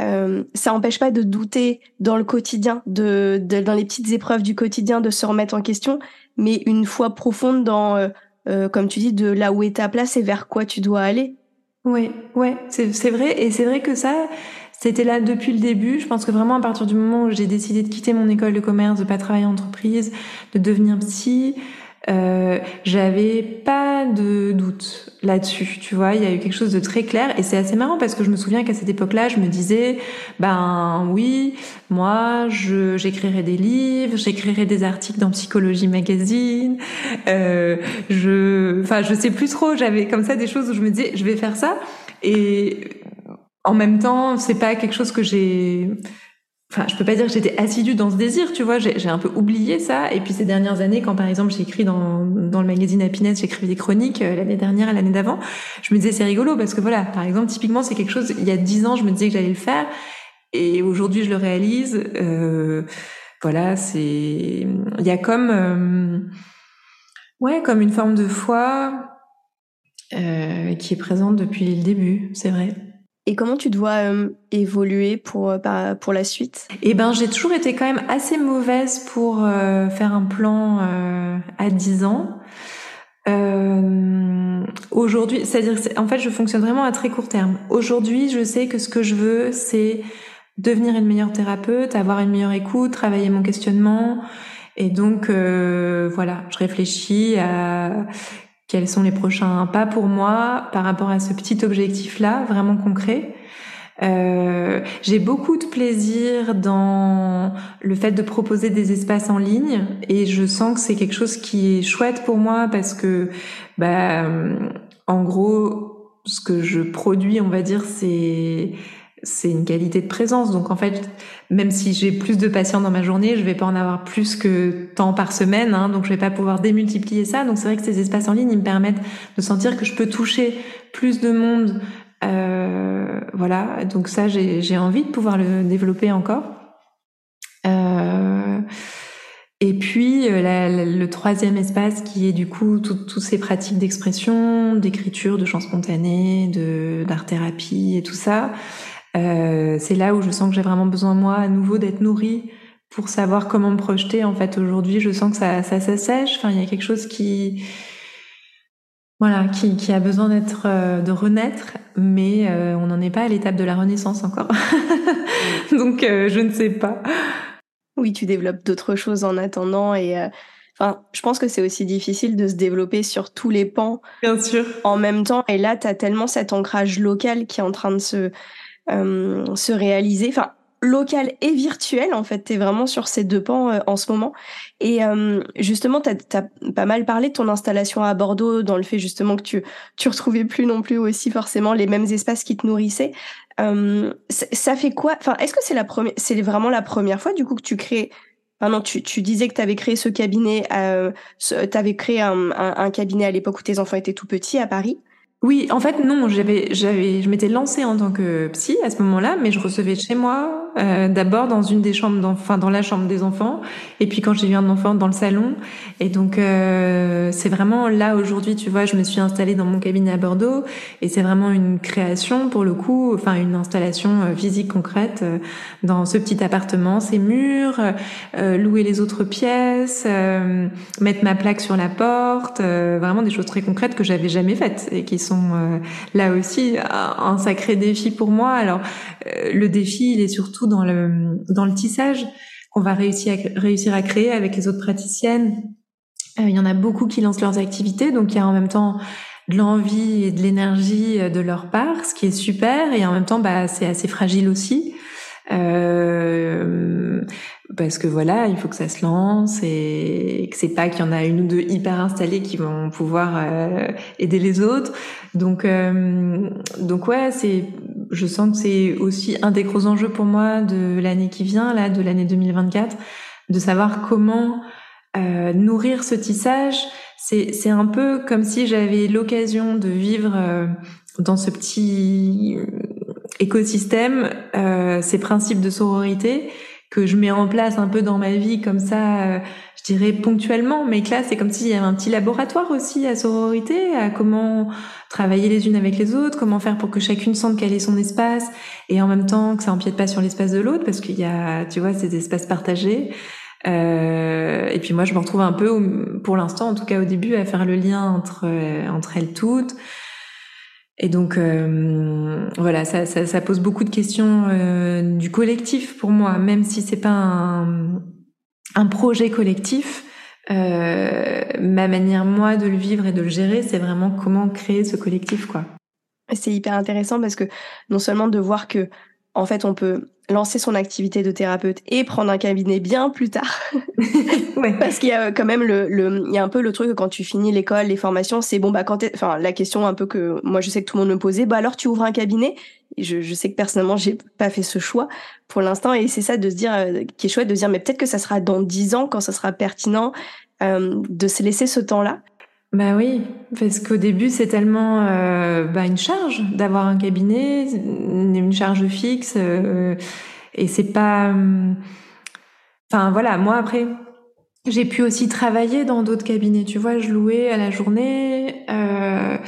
Euh, ça n'empêche pas de douter dans le quotidien de, dans les petites épreuves du quotidien de se remettre en question mais une foi profonde dans euh, euh, comme tu dis de là où est ta place et vers quoi tu dois aller. Oui ouais c'est vrai. Et c'est vrai que ça c'était là depuis le début. Je pense que vraiment à partir du moment où j'ai décidé de quitter mon école de commerce, de pas travailler en entreprise, de devenir psy, euh, j'avais pas de doute là-dessus, tu vois. Il y a eu quelque chose de très clair et c'est assez marrant parce que je me souviens qu'à cette époque-là, je me disais, ben oui, moi, je j'écrirai des livres, j'écrirai des articles dans Psychologie Magazine. Euh, je, enfin, je sais plus trop. J'avais comme ça des choses où je me disais, je vais faire ça. Et en même temps, c'est pas quelque chose que j'ai. Enfin, je peux pas dire que j'étais assidue dans ce désir, tu vois. J'ai un peu oublié ça. Et puis ces dernières années, quand par exemple j'ai écrit dans, dans le magazine Happiness, j'écrivais des chroniques euh, l'année dernière et l'année d'avant, je me disais c'est rigolo parce que voilà, par exemple, typiquement c'est quelque chose. Il y a dix ans, je me disais que j'allais le faire, et aujourd'hui je le réalise. Euh, voilà, c'est. Il y a comme. Euh, ouais, comme une forme de foi euh, qui est présente depuis le début, c'est vrai. Et comment tu dois euh, évoluer pour, euh, pour la suite? Eh ben, j'ai toujours été quand même assez mauvaise pour euh, faire un plan à 10 ans. aujourd'hui, c'est-à-dire, en fait, je fonctionne vraiment à très court terme. Aujourd'hui, je sais que ce que je veux, c'est devenir une meilleure thérapeute, avoir une meilleure écoute, travailler mon questionnement. Et donc, euh, voilà, je réfléchis à quels sont les prochains pas pour moi par rapport à ce petit objectif-là, vraiment concret. Euh, j'ai beaucoup de plaisir dans le fait de proposer des espaces en ligne et je sens que c'est quelque chose qui est chouette pour moi parce que, bah, en gros, ce que je produis, on va dire, c'est c'est une qualité de présence. Donc en fait, même si j'ai plus de patients dans ma journée, je vais pas en avoir plus que tant par semaine, hein, donc je vais pas pouvoir démultiplier ça. Donc c'est vrai que ces espaces en ligne, ils me permettent de sentir que je peux toucher plus de monde euh, voilà, donc ça, j'ai envie de pouvoir le développer encore. Euh, et puis euh, le troisième espace qui est du coup toutes ces pratiques d'expression, d'écriture, de chant spontané, de d'art thérapie et tout ça. Euh, c'est là où je sens que j'ai vraiment besoin moi à nouveau d'être nourrie pour savoir comment me projeter. En fait, aujourd'hui, je sens que ça, ça s'assèche. Enfin, il y a quelque chose qui voilà, qui, qui a besoin d'être, euh, de renaître, mais euh, on n'en est pas à l'étape de la renaissance encore. Donc, je ne sais pas. Oui, tu développes d'autres choses en attendant et enfin, je pense que c'est aussi difficile de se développer sur tous les pans. Bien sûr. En même temps, et là, tu as tellement cet ancrage local qui est en train de se, se réaliser. Enfin, local et virtuel. En fait, tu es vraiment sur ces deux pans euh, en ce moment. Et euh, justement, tu as, pas mal parlé de ton installation à Bordeaux, dans le fait justement que tu tu retrouvais plus non plus aussi forcément les mêmes espaces qui te nourrissaient. Euh, ça fait quoi? Enfin, est-ce que c'est la première C'est vraiment la première fois du coup que tu crées Enfin non, tu, tu disais que tu avais créé ce cabinet, euh, tu avais créé un, un cabinet à l'époque où tes enfants étaient tout petits à Paris? Oui, en fait non, j'avais, j'avais, je m'étais lancée en tant que psy à ce moment-là, mais je recevais chez moi euh, d'abord dans une des chambres, enfin dans la chambre des enfants, et puis quand j'ai eu un enfant dans le salon. Et donc euh, c'est vraiment là aujourd'hui, tu vois, je me suis installée dans mon cabinet à Bordeaux, et c'est vraiment une création pour le coup, enfin une installation euh, physique concrète dans ce petit appartement, ces murs, louer les autres pièces, mettre ma plaque sur la porte, vraiment des choses très concrètes que j'avais jamais faites et qui sont là aussi un sacré défi pour moi. Alors le défi, il est surtout dans le, dans le tissage qu'on va réussir à, réussir à créer avec les autres praticiennes. Euh, il y en a beaucoup qui lancent leurs activités, donc il y a en même temps de l'envie et de l'énergie euh, de leur part, ce qui est super, et en même temps, bah, c'est assez fragile aussi. Euh, parce que voilà, il faut que ça se lance et que c'est pas qu'il y en a une ou deux hyper installées qui vont pouvoir euh, aider les autres. Donc, euh, donc ouais, c'est, je sens que c'est aussi un des gros enjeux pour moi de l'année qui vient, là, de l'année 2024, de savoir comment euh, nourrir ce tissage. C'est, c'est un peu comme si j'avais l'occasion de vivre dans ce petit écosystème ces principes de sororité que je mets en place un peu dans ma vie comme ça, euh, je dirais ponctuellement, mais que là c'est comme s'il y avait un petit laboratoire aussi à sororité, à comment travailler les unes avec les autres, comment faire pour que chacune sente qu'elle ait son espace et en même temps que ça empiète pas sur l'espace de l'autre parce qu'il y a, tu vois, ces espaces partagés. Euh, et puis moi je me retrouve un peu, pour l'instant en tout cas au début, à faire le lien entre euh, entre elles toutes. Et donc euh, voilà, ça, ça, ça, pose beaucoup de questions euh, du collectif pour moi, même si c'est pas un, un, projet collectif. Euh, ma manière moi de le vivre et de le gérer, c'est vraiment comment créer ce collectif, quoi. C'est hyper intéressant parce que non seulement de voir que en fait on peut lancer son activité de thérapeute et prendre un cabinet bien plus tard. ouais. Parce qu'il y a quand même le, le, il y a un peu le truc que quand tu finis l'école, les formations, c'est bon, bah, quand enfin, la question un peu que moi je sais que tout le monde me posait, bah, alors tu ouvres un cabinet? je, je sais que personnellement, j'ai pas fait ce choix pour l'instant et c'est ça de se dire, euh, qui est chouette de se dire, mais peut-être que ça sera dans dix ans quand ça sera pertinent, euh, de se laisser ce temps-là. Bah oui, parce qu'au début c'est tellement euh, bah, une charge d'avoir un cabinet, une charge fixe, euh, et c'est pas. Euh, enfin voilà, moi après j'ai pu aussi travailler dans d'autres cabinets, tu vois, je louais à la journée, euh,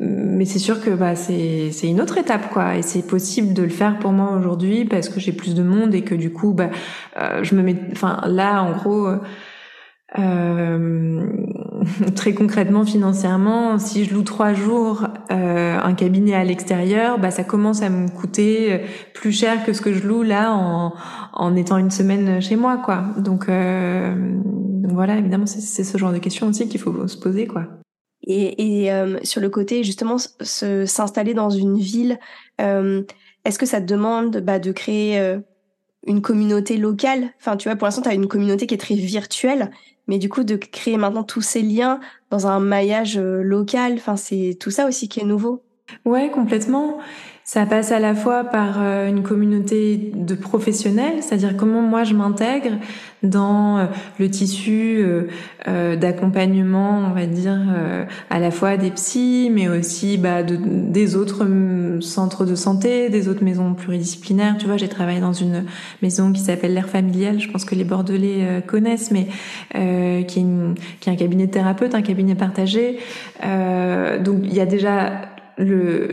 mais c'est sûr que bah c'est une autre étape quoi, et c'est possible de le faire pour moi aujourd'hui parce que j'ai plus de monde et que du coup bah je me mets, enfin là en gros. Euh, très concrètement, financièrement, si je loue trois jours euh, un cabinet à l'extérieur, bah, ça commence à me coûter plus cher que ce que je loue là en, en étant une semaine chez moi, quoi. Donc, euh, voilà, évidemment, c'est ce genre de questions aussi qu'il faut se poser, quoi. Et, et euh, sur le côté justement s'installer dans une ville, euh, est-ce que ça te demande bah, de créer euh, une communauté locale? Enfin, tu vois, pour l'instant, tu as une communauté qui est très virtuelle, mais du coup, de créer maintenant tous ces liens dans un maillage euh, local, enfin, c'est tout ça aussi qui est nouveau. Ouais, complètement. Ça passe à la fois par euh, une communauté de professionnels, c'est-à-dire comment moi je m'intègre dans euh, le tissu euh, d'accompagnement, on va dire, à la fois des psys, mais aussi bah, de, des autres mm, centres de santé, des autres maisons pluridisciplinaires. Tu vois, j'ai travaillé dans une maison qui s'appelle l'air familial, je pense que les Bordelais connaissent, mais qui est un cabinet de thérapeute, un cabinet partagé. donc il y a déjà le,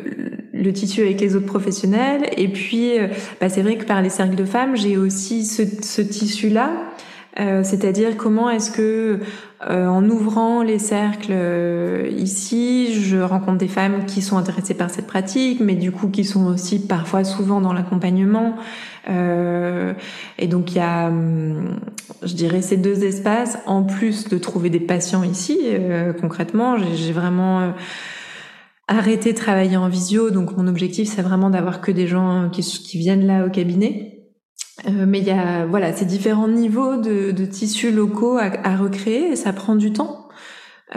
le tissu avec les autres professionnels. Et puis, euh, bah, c'est vrai que par les cercles de femmes, j'ai aussi ce, ce tissu-là. Euh, c'est-à-dire comment est-ce que euh, en ouvrant les cercles ici, je rencontre des femmes qui sont intéressées par cette pratique, mais du coup qui sont aussi parfois souvent dans l'accompagnement. et donc il y a, hum, je dirais, ces deux espaces en plus de trouver des patients ici. concrètement, j'ai vraiment arrêter de travailler en visio. Donc mon objectif, c'est vraiment d'avoir que des gens qui, qui viennent là au cabinet. Euh, mais il y a voilà ces différents niveaux de, tissus locaux à, recréer ça prend du temps.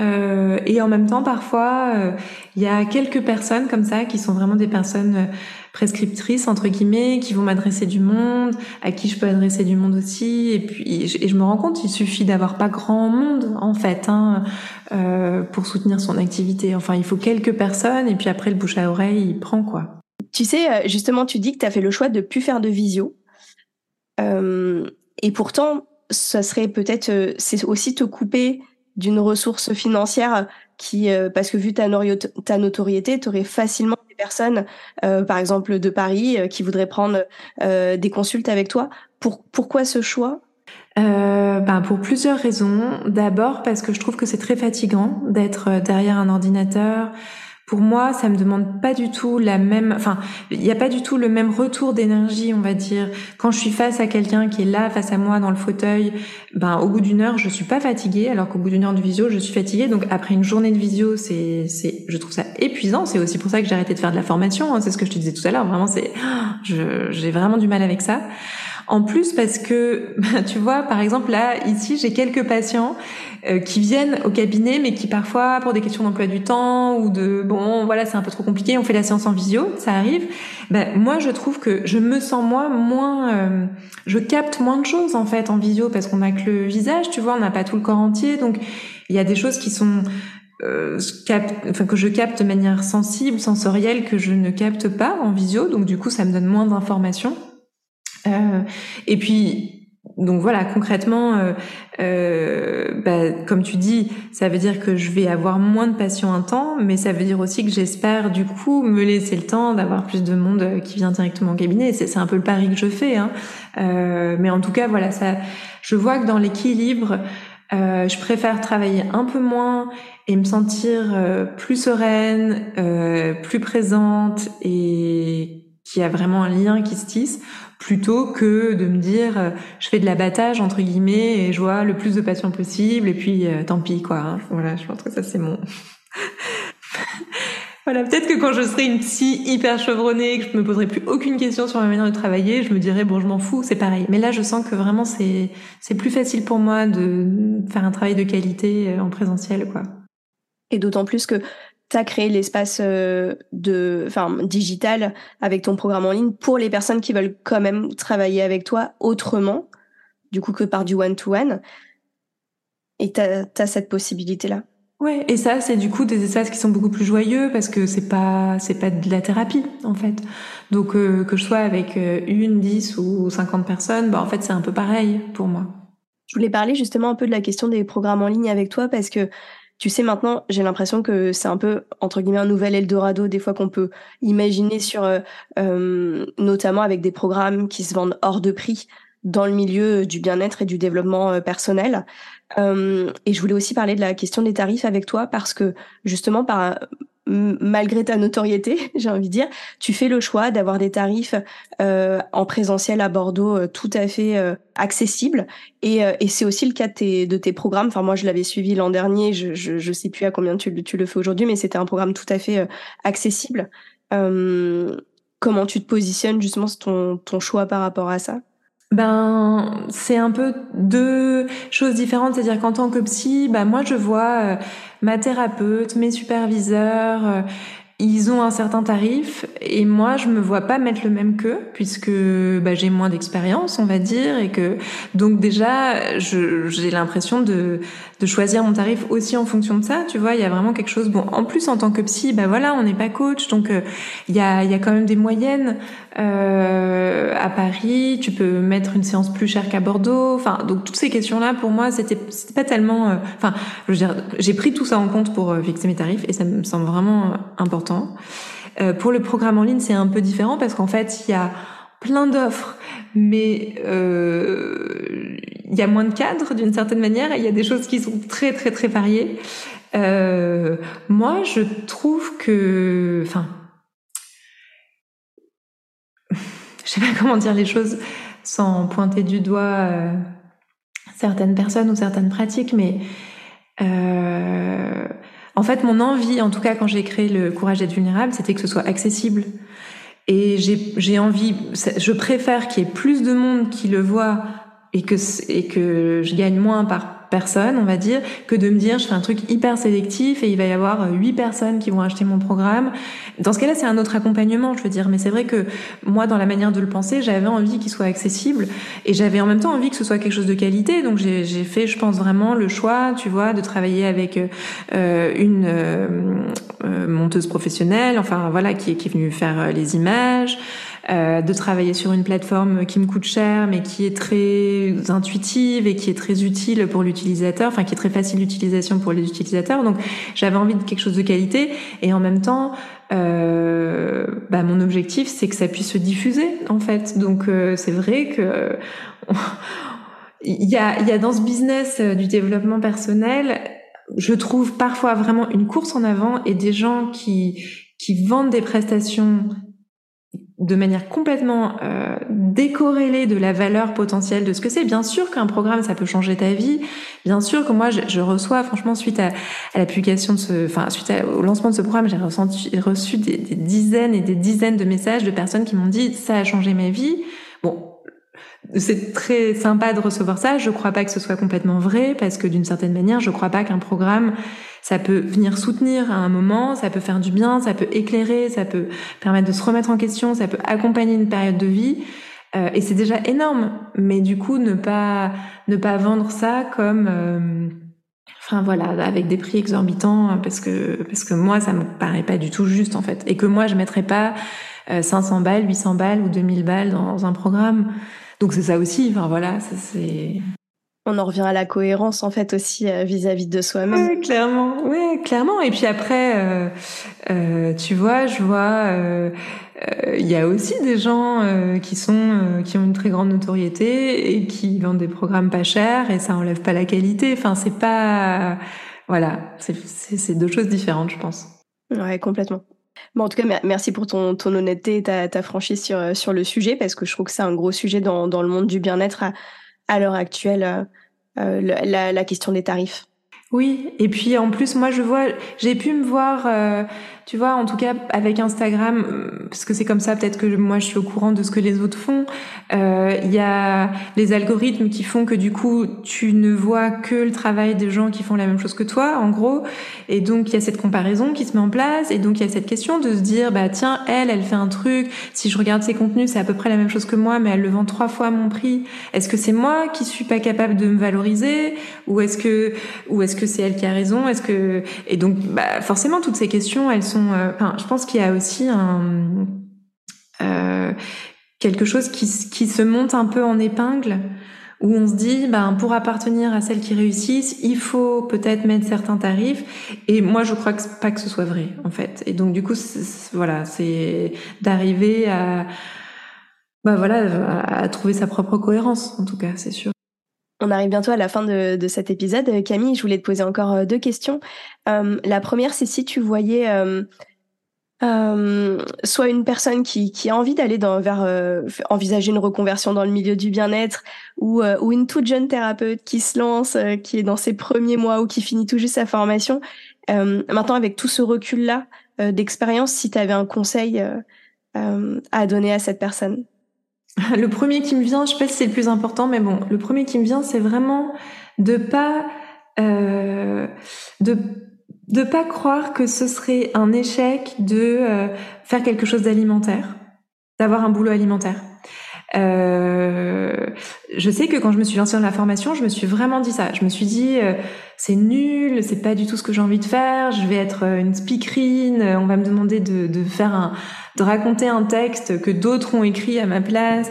Euh, et en même temps, parfois, euh, il y a quelques personnes comme ça qui sont vraiment des personnes prescriptrices entre guillemets qui vont m'adresser du monde, à qui je peux adresser du monde aussi. Et puis et je me rends compte, il suffit d'avoir pas grand monde en fait hein, euh, pour soutenir son activité. Enfin, il faut quelques personnes et puis après le bouche à oreille, il prend quoi. Tu sais, euh, justement, tu dis que tu as fait le choix de plus faire de visio. Euh, et pourtant, ça serait peut-être, euh, c'est aussi te couper d'une ressource financière qui, euh, parce que vu ta, notoriété, tu aurais facilement des personnes, euh, par exemple de Paris, euh, qui voudraient prendre des consultes avec toi. Pour, pourquoi ce choix? Ben pour plusieurs raisons. D'abord parce que je trouve que c'est très fatigant d'être derrière un ordinateur, pour moi, ça me demande pas du tout la même, enfin, il n'y a pas du tout le même retour d'énergie, on va dire. Quand je suis face à quelqu'un qui est là, face à moi, dans le fauteuil, ben, au bout d'une heure, je suis pas fatiguée, alors qu'au bout d'une heure de visio, je suis fatiguée. Donc, après une journée de visio, c'est, c'est, je trouve ça épuisant. C'est aussi pour ça que j'ai arrêté de faire de la formation. Hein. C'est ce que je te disais tout à l'heure. Vraiment, c'est, j'ai vraiment du mal avec ça. En plus, parce que, tu vois, par exemple, là, ici, j'ai quelques patients euh, qui viennent au cabinet, mais qui parfois, pour des questions d'emploi du temps ou de bon, voilà, c'est un peu trop compliqué, on fait la séance en visio, ça arrive. Ben moi, je trouve que je me sens moi moins, euh, je capte moins de choses en fait en visio parce qu'on a que le visage, tu vois, on n'a pas tout le corps entier, donc il y a des choses qui sont euh, capte, enfin que je capte de manière sensible, sensorielle, que je ne capte pas en visio, donc du coup, ça me donne moins d'informations. Euh, et puis donc voilà, concrètement, euh, euh, bah, comme tu dis, ça veut dire que je vais avoir moins de patients un temps, mais ça veut dire aussi que j'espère du coup me laisser le temps d'avoir plus de monde qui vient directement au cabinet. C'est un peu le pari que je fais, hein. euh, mais en tout cas voilà, ça, je vois que dans l'équilibre, euh, je préfère travailler un peu moins et me sentir euh, plus sereine, euh, plus présente et qui a vraiment un lien qui se tisse, plutôt que de me dire euh, je fais de l'abattage entre guillemets et je vois le plus de patients possible et puis euh, tant pis quoi. Hein. Voilà, je pense que ça c'est mon. voilà, peut-être que quand je serai une psy hyper chevronnée, que je me poserai plus aucune question sur ma manière de travailler, je me dirais bon je m'en fous, c'est pareil. Mais là je sens que vraiment c'est c'est plus facile pour moi de faire un travail de qualité euh, en présentiel quoi. Et d'autant plus que as créé l'espace euh, de enfin digital avec ton programme en ligne pour les personnes qui veulent quand même travailler avec toi autrement du coup que par du one to one et tu as, cette possibilité là. Ouais, et ça c'est du coup des espaces qui sont beaucoup plus joyeux parce que c'est pas c'est pas de la thérapie en fait. Donc euh, que je sois avec euh, une, dix ou cinquante personnes, bah en fait c'est un peu pareil pour moi. Je voulais parler justement un peu de la question des programmes en ligne avec toi parce que tu sais, maintenant, j'ai l'impression que c'est un peu, entre guillemets, un nouvel Eldorado, des fois qu'on peut imaginer sur, euh, euh, notamment avec des programmes qui se vendent hors de prix. dans le milieu du bien-être et du développement personnel. et je voulais aussi parler de la question des tarifs avec toi parce que justement, par, malgré ta notoriété, j'ai envie de dire, tu fais le choix d'avoir des tarifs euh, en présentiel à Bordeaux euh, tout à fait euh, accessibles. Et, et c'est aussi le cas de tes, de tes programmes. Enfin, moi, je l'avais suivi l'an dernier. Je, je, je, sais plus à combien tu, tu le fais aujourd'hui, mais c'était un programme tout à fait accessible. comment tu te positionnes justement ton, ton choix par rapport à ça? Ben, c'est un peu deux choses différentes. C'est-à-dire qu'en tant que psy, ben moi je vois ma thérapeute, mes superviseurs, euh, ils ont un certain tarif et moi je me vois pas mettre le même qu'eux puisque bah, j'ai moins d'expérience on va dire et que donc déjà j'ai l'impression de, de choisir mon tarif aussi en fonction de ça tu vois il y a vraiment quelque chose. Bon en plus en tant que psy bah voilà on n'est pas coach donc euh, il y a il y a quand même des moyennes euh, à Paris. Tu peux mettre une séance plus chère qu'à Bordeaux. Enfin donc toutes ces questions là pour moi c'était pas tellement euh, enfin je veux dire j'ai pris tout ça en compte pour fixer mes tarifs et ça me semble vraiment important. Euh, pour le programme en ligne, c'est un peu différent parce qu'en fait, il y a plein d'offres, mais euh, il y a moins de cadres d'une certaine manière et il y a des choses qui sont très très très variées. Euh, moi, je trouve que, enfin, je sais pas comment dire les choses sans pointer du doigt certaines personnes ou certaines pratiques, mais en fait, mon envie, en tout cas quand j'ai créé le courage d'être vulnérable, c'était que ce soit accessible. Et j'ai envie, je préfère qu'il y ait plus de monde qui le voit et que, et que je gagne moins par personnes, on va dire, que de me dire je fais un truc hyper sélectif et il va y avoir euh, huit personnes qui vont acheter mon programme. Dans ce cas-là, c'est un autre accompagnement, je veux dire. Mais c'est vrai que moi, dans la manière de le penser, j'avais envie qu'il soit accessible et j'avais en même temps envie que ce soit quelque chose de qualité. Donc j'ai fait, je pense vraiment le choix, tu vois, de travailler avec euh, une euh, monteuse professionnelle, enfin voilà, qui, qui est venue faire les images. Euh, de travailler sur une plateforme qui me coûte cher, mais qui est très intuitive et qui est très utile pour l'utilisateur, enfin qui est très facile d'utilisation pour les utilisateurs. Donc j'avais envie de quelque chose de qualité et en même temps, euh, bah, mon objectif c'est que ça puisse se diffuser en fait. Donc euh, c'est vrai que il y a, y a dans ce business euh, du développement personnel je trouve parfois vraiment une course en avant et des gens qui qui vendent des prestations de manière complètement euh, décorrélée de la valeur potentielle de ce que c'est. Bien sûr qu'un programme, ça peut changer ta vie. Bien sûr que moi, je, reçois, franchement, suite à, la publication de ce, enfin, suite au lancement de ce programme, j'ai reçu des, des, dizaines et des dizaines de messages de personnes qui m'ont dit ça a changé ma vie. Bon, c'est très sympa de recevoir ça. Je crois pas que ce soit complètement vrai parce que d'une certaine manière, je crois pas qu'un programme ça peut venir soutenir à un moment, ça peut faire du bien, ça peut éclairer, ça peut permettre de se remettre en question, ça peut accompagner une période de vie. Euh, et c'est déjà énorme. Mais du coup, ne pas ne pas vendre ça comme euh, Enfin voilà, avec des prix exorbitants parce que parce que moi ça me paraît pas du tout juste en fait et que moi je mettrais pas 500 euh, balles, 800 balles ou 2000 balles dans un programme. Donc c'est ça aussi. Enfin voilà, ça c'est on en revient à la cohérence en fait aussi euh, vis-à-vis de soi-même. Oui, clairement, oui, clairement. Et puis après, euh, euh, tu vois, je vois, il y a aussi des gens qui sont, qui ont une très grande notoriété et qui vendent des programmes pas chers et ça enlève pas la qualité. Enfin, c'est pas, voilà, c'est deux choses différentes, je pense. Ouais, complètement. Bon, en tout cas, merci pour ton, ton honnêteté et ta, ta franchise sur, sur le sujet, parce que je trouve que c'est un gros sujet dans, dans le monde du bien-être à l'heure actuelle euh, euh, la, la, question des tarifs. Oui, et puis en plus, moi je vois, j'ai pu me voir, euh, tu vois, en tout cas avec Instagram, euh, parce que c'est comme ça peut-être que moi je suis au courant de ce que les autres font. Euh, il y a les algorithmes qui font que du coup tu ne vois que le travail des gens qui font la même chose que toi, en gros, et donc il y a cette comparaison qui se met en place, et donc il y a cette question de se dire, bah tiens, elle, elle fait un truc, si je regarde ses contenus, c'est à peu près la même chose que moi, mais elle le vend trois fois mon prix. Est-ce que c'est moi qui suis pas capable de me valoriser, ou est-ce que, ou est-ce que c'est elle qui a raison? Est-ce que et donc bah, forcément toutes ces questions, elles sont. Euh, je pense qu'il y a aussi euh, quelque chose qui, qui se monte un peu en épingle où on se dit, ben, pour appartenir à celles qui réussissent, il faut peut-être mettre certains tarifs. Et moi, je crois que pas que ce soit vrai, en fait. Et donc, du coup, voilà, c'est d'arriver à, bah voilà, à trouver sa propre cohérence, en tout cas, c'est sûr. On arrive bientôt à la fin de, cet épisode. Camille, je voulais te poser encore deux questions. Euh, la première, c'est si tu voyais euh, euh, soit une personne qui, a envie d'aller vers euh, envisager une reconversion dans le milieu du bien-être ou, euh, ou une toute jeune thérapeute qui se lance, qui est dans ses premiers mois ou qui finit tout juste sa formation. maintenant, avec tout ce recul-là d'expérience, si tu avais un conseil à donner à cette personne Le premier qui me vient, je sais pas si c'est le plus important, mais bon, le premier qui me vient, c'est vraiment de pas de de pas croire que ce serait un échec de euh, faire quelque chose d'alimentaire, d'avoir un boulot alimentaire. Euh, je sais que quand je me suis lancée dans la formation, je me suis vraiment dit ça. Je me suis dit euh, c'est nul, c'est pas du tout ce que j'ai envie de faire. Je vais être une speakerine. On va me demander de, de faire un, de raconter un texte que d'autres ont écrit à ma place.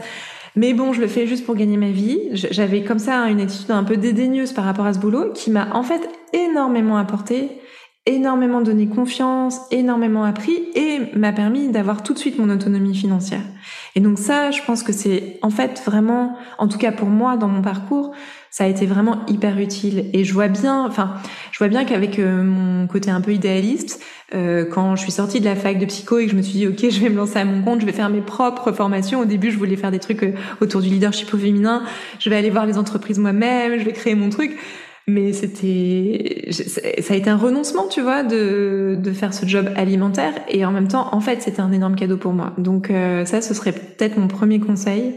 Mais bon, je le fais juste pour gagner ma vie. J'avais comme ça une attitude un peu dédaigneuse par rapport à ce boulot qui m'a en fait énormément apporté énormément donné confiance, énormément appris et m'a permis d'avoir tout de suite mon autonomie financière. Et donc ça, je pense que c'est en fait vraiment, en tout cas pour moi dans mon parcours, ça a été vraiment hyper utile. Et je vois bien, enfin, je vois bien qu'avec euh, mon côté un peu idéaliste, euh, quand je suis sortie de la fac de psycho et que je me suis dit ok, je vais me lancer à mon compte, je vais faire mes propres formations. Au début, je voulais faire des trucs euh, autour du leadership au féminin. Je vais aller voir les entreprises moi-même, je vais créer mon truc mais c'était ça a été un renoncement tu vois de de faire ce job alimentaire. Et en même temps en fait c'était un énorme cadeau pour moi. Donc euh, ça ce serait peut-être mon premier conseil.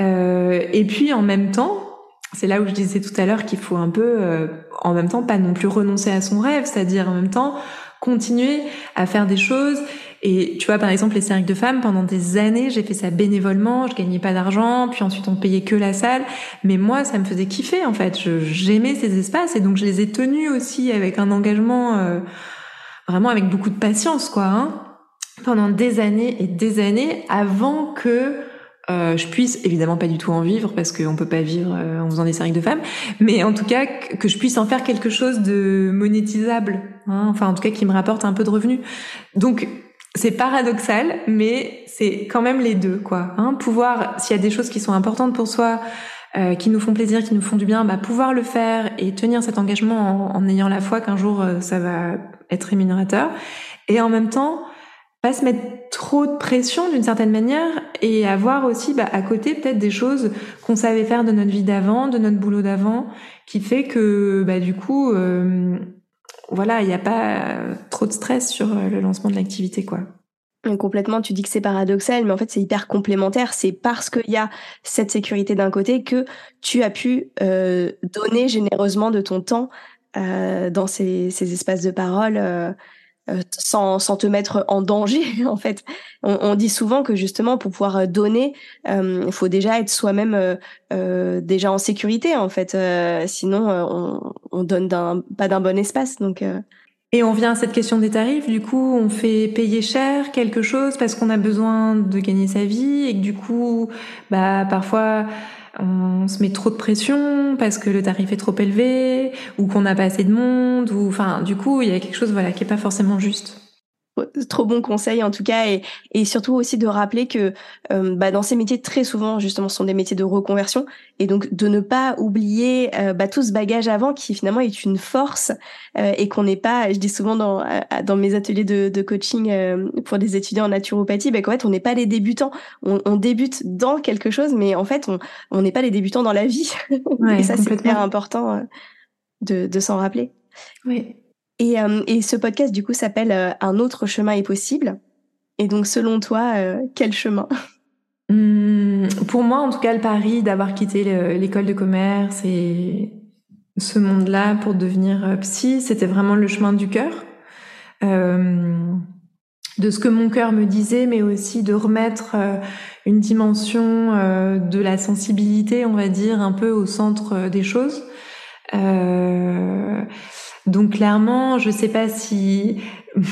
Euh, et puis en même temps c'est là où je disais tout à l'heure qu'il faut un peu euh, en même temps pas non plus renoncer à son rêve c'est-à-dire en même temps continuer à faire des choses et tu vois, par exemple, les cercles de femmes, pendant des années, j'ai fait ça bénévolement, je gagnais pas d'argent, puis ensuite on payait que la salle. Mais moi, ça me faisait kiffer, en fait. J'aimais ces espaces et donc je les ai tenus aussi avec un engagement, euh, vraiment avec beaucoup de patience, quoi. Hein, pendant des années et des années avant que euh, je puisse évidemment pas du tout en vivre parce qu'on peut pas vivre euh, en faisant des cercles de femmes, mais en tout cas que je puisse en faire quelque chose de monétisable, hein, enfin en tout cas qui me rapporte un peu de revenus. Donc c'est paradoxal, mais c'est quand même les deux, quoi. Hein, pouvoir, s'il y a des choses qui sont importantes pour soi, euh, qui nous font plaisir, qui nous font du bien, bah, pouvoir le faire et tenir cet engagement en, ayant la foi qu'un jour euh, ça va être rémunérateur. Et en même temps, pas se mettre trop de pression d'une certaine manière et avoir aussi bah, à côté peut-être des choses qu'on savait faire de notre vie d'avant, de notre boulot d'avant, qui fait que bah, du coup euh, voilà, il n'y a pas euh, trop de stress sur euh, le lancement de l'activité, quoi. Complètement, tu dis que c'est paradoxal, mais en fait c'est hyper complémentaire. C'est parce qu'il y a cette sécurité d'un côté que tu as pu euh, donner généreusement de ton temps dans ces, espaces de parole sans, sans te mettre en danger en fait. On, on, dit souvent que justement pour pouvoir euh, donner, euh, il faut déjà être soi-même euh, déjà en sécurité en fait. sinon, on, on donne pas d'un bon espace. Donc et on vient à cette question des tarifs. Du coup, on fait payer cher quelque chose parce qu'on a besoin de gagner sa vie et que du coup, bah parfois on se met trop de pression parce que le tarif est trop élevé ou qu'on n'a pas assez de monde ou enfin du coup il y a quelque chose voilà qui est pas forcément juste. Trop bon conseil en tout cas et, et surtout aussi de rappeler que euh, bah, dans ces métiers très souvent justement ce sont des métiers de reconversion et donc de ne pas oublier euh, bah, tout ce bagage avant qui finalement est une force euh, et qu'on n'est pas je dis souvent dans dans mes ateliers de, de coaching pour des étudiants en naturopathie bah, qu'en fait on n'est pas les débutants on, on, débute dans quelque chose mais en fait on on n'est pas les débutants dans la vie et ça c'est hyper important de, de s'en rappeler. Oui. Et, euh, et ce podcast, du coup, s'appelle euh, Un autre chemin est possible. Et donc, selon toi, euh, quel chemin? Mmh, Pour moi, en tout cas, le pari d'avoir quitté l'école de commerce et ce monde-là pour devenir psy, c'était vraiment le chemin du cœur. de ce que mon cœur me disait, mais aussi de remettre une dimension de la sensibilité, on va dire, un peu au centre des choses. Donc clairement, je sais pas si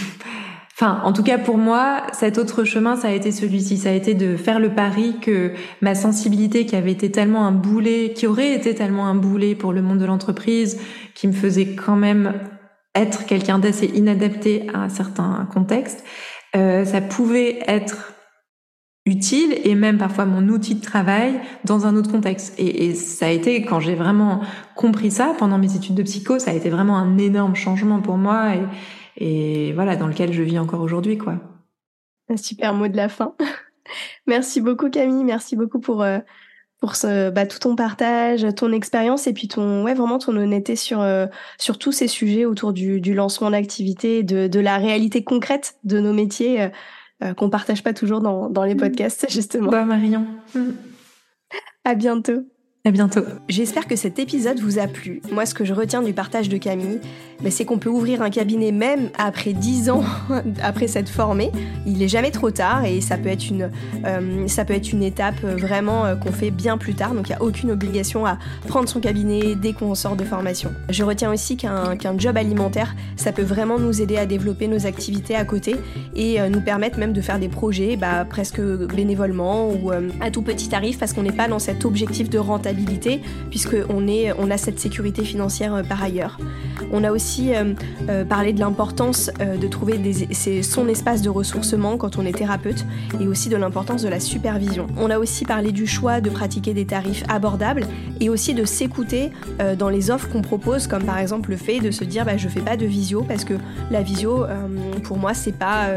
Enfin, en tout cas pour moi, cet autre chemin, ça a été celui-ci. Ça a été de faire le pari que ma sensibilité, qui avait été tellement un boulet, qui aurait été tellement un boulet pour le monde de l'entreprise, qui me faisait quand même être quelqu'un d'assez inadapté à certains contextes, euh, ça pouvait être utile et même parfois mon outil de travail dans un autre contexte. Et, ça a été quand j'ai vraiment compris ça pendant mes études de psycho, ça a été vraiment un énorme changement pour moi et, voilà dans lequel je vis encore aujourd'hui quoi. Un super mot de la fin. merci beaucoup Camille, merci beaucoup pour euh, pour bah, tout ton partage, ton expérience et puis ton ouais vraiment ton honnêteté sur euh, sur tous ces sujets autour du, lancement d'activité, de, de la réalité concrète de nos métiers. Euh, euh, qu'on partage pas toujours dans, dans les mm. podcasts, justement. Bah, Marion. Mm. À bientôt. À bientôt. J'espère que cet épisode vous a plu. Moi, ce que je retiens du partage de Camille, ben, c'est qu'on peut ouvrir un cabinet même après 10 ans après s'être formé. Il n'est jamais trop tard et ça peut être une, euh, ça peut être une étape vraiment euh, qu'on fait bien plus tard. Donc, il n'y a aucune obligation à prendre son cabinet dès qu'on sort de formation. Je retiens aussi qu'un job alimentaire, ça peut vraiment nous aider à développer nos activités à côté et euh, nous permettre même de faire des projets bah, presque bénévolement ou à tout petit tarif parce qu'on n'est pas dans cet objectif de rentabilité puisqu'on on a cette sécurité financière euh, par ailleurs. On a aussi euh, euh, parlé de l'importance de trouver son espace de ressourcement quand on est thérapeute et aussi de l'importance de la supervision. On a aussi parlé du choix de pratiquer des tarifs abordables et aussi de s'écouter dans les offres qu'on propose, comme par exemple le fait de se dire bah, je fais pas de visio parce que la visio pour moi c'est pas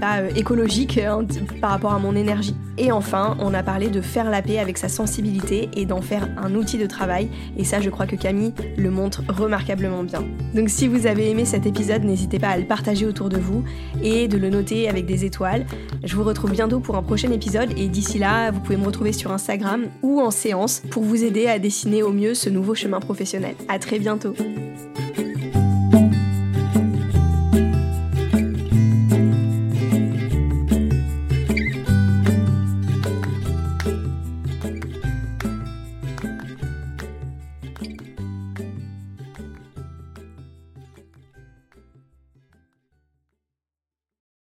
pas écologique hein, par rapport à mon énergie. Et enfin, on a parlé de faire la paix avec sa sensibilité et d'en faire un outil de travail. Et ça, je crois que Camille le montre remarquablement bien. Donc si vous avez aimé cet épisode, n'hésitez pas à le partager autour de vous et de le noter avec des étoiles. Je vous retrouve bientôt pour un prochain épisode et d'ici là, vous pouvez me retrouver sur Instagram ou en séance pour vous aider à dessiner au mieux ce nouveau chemin professionnel. À très bientôt.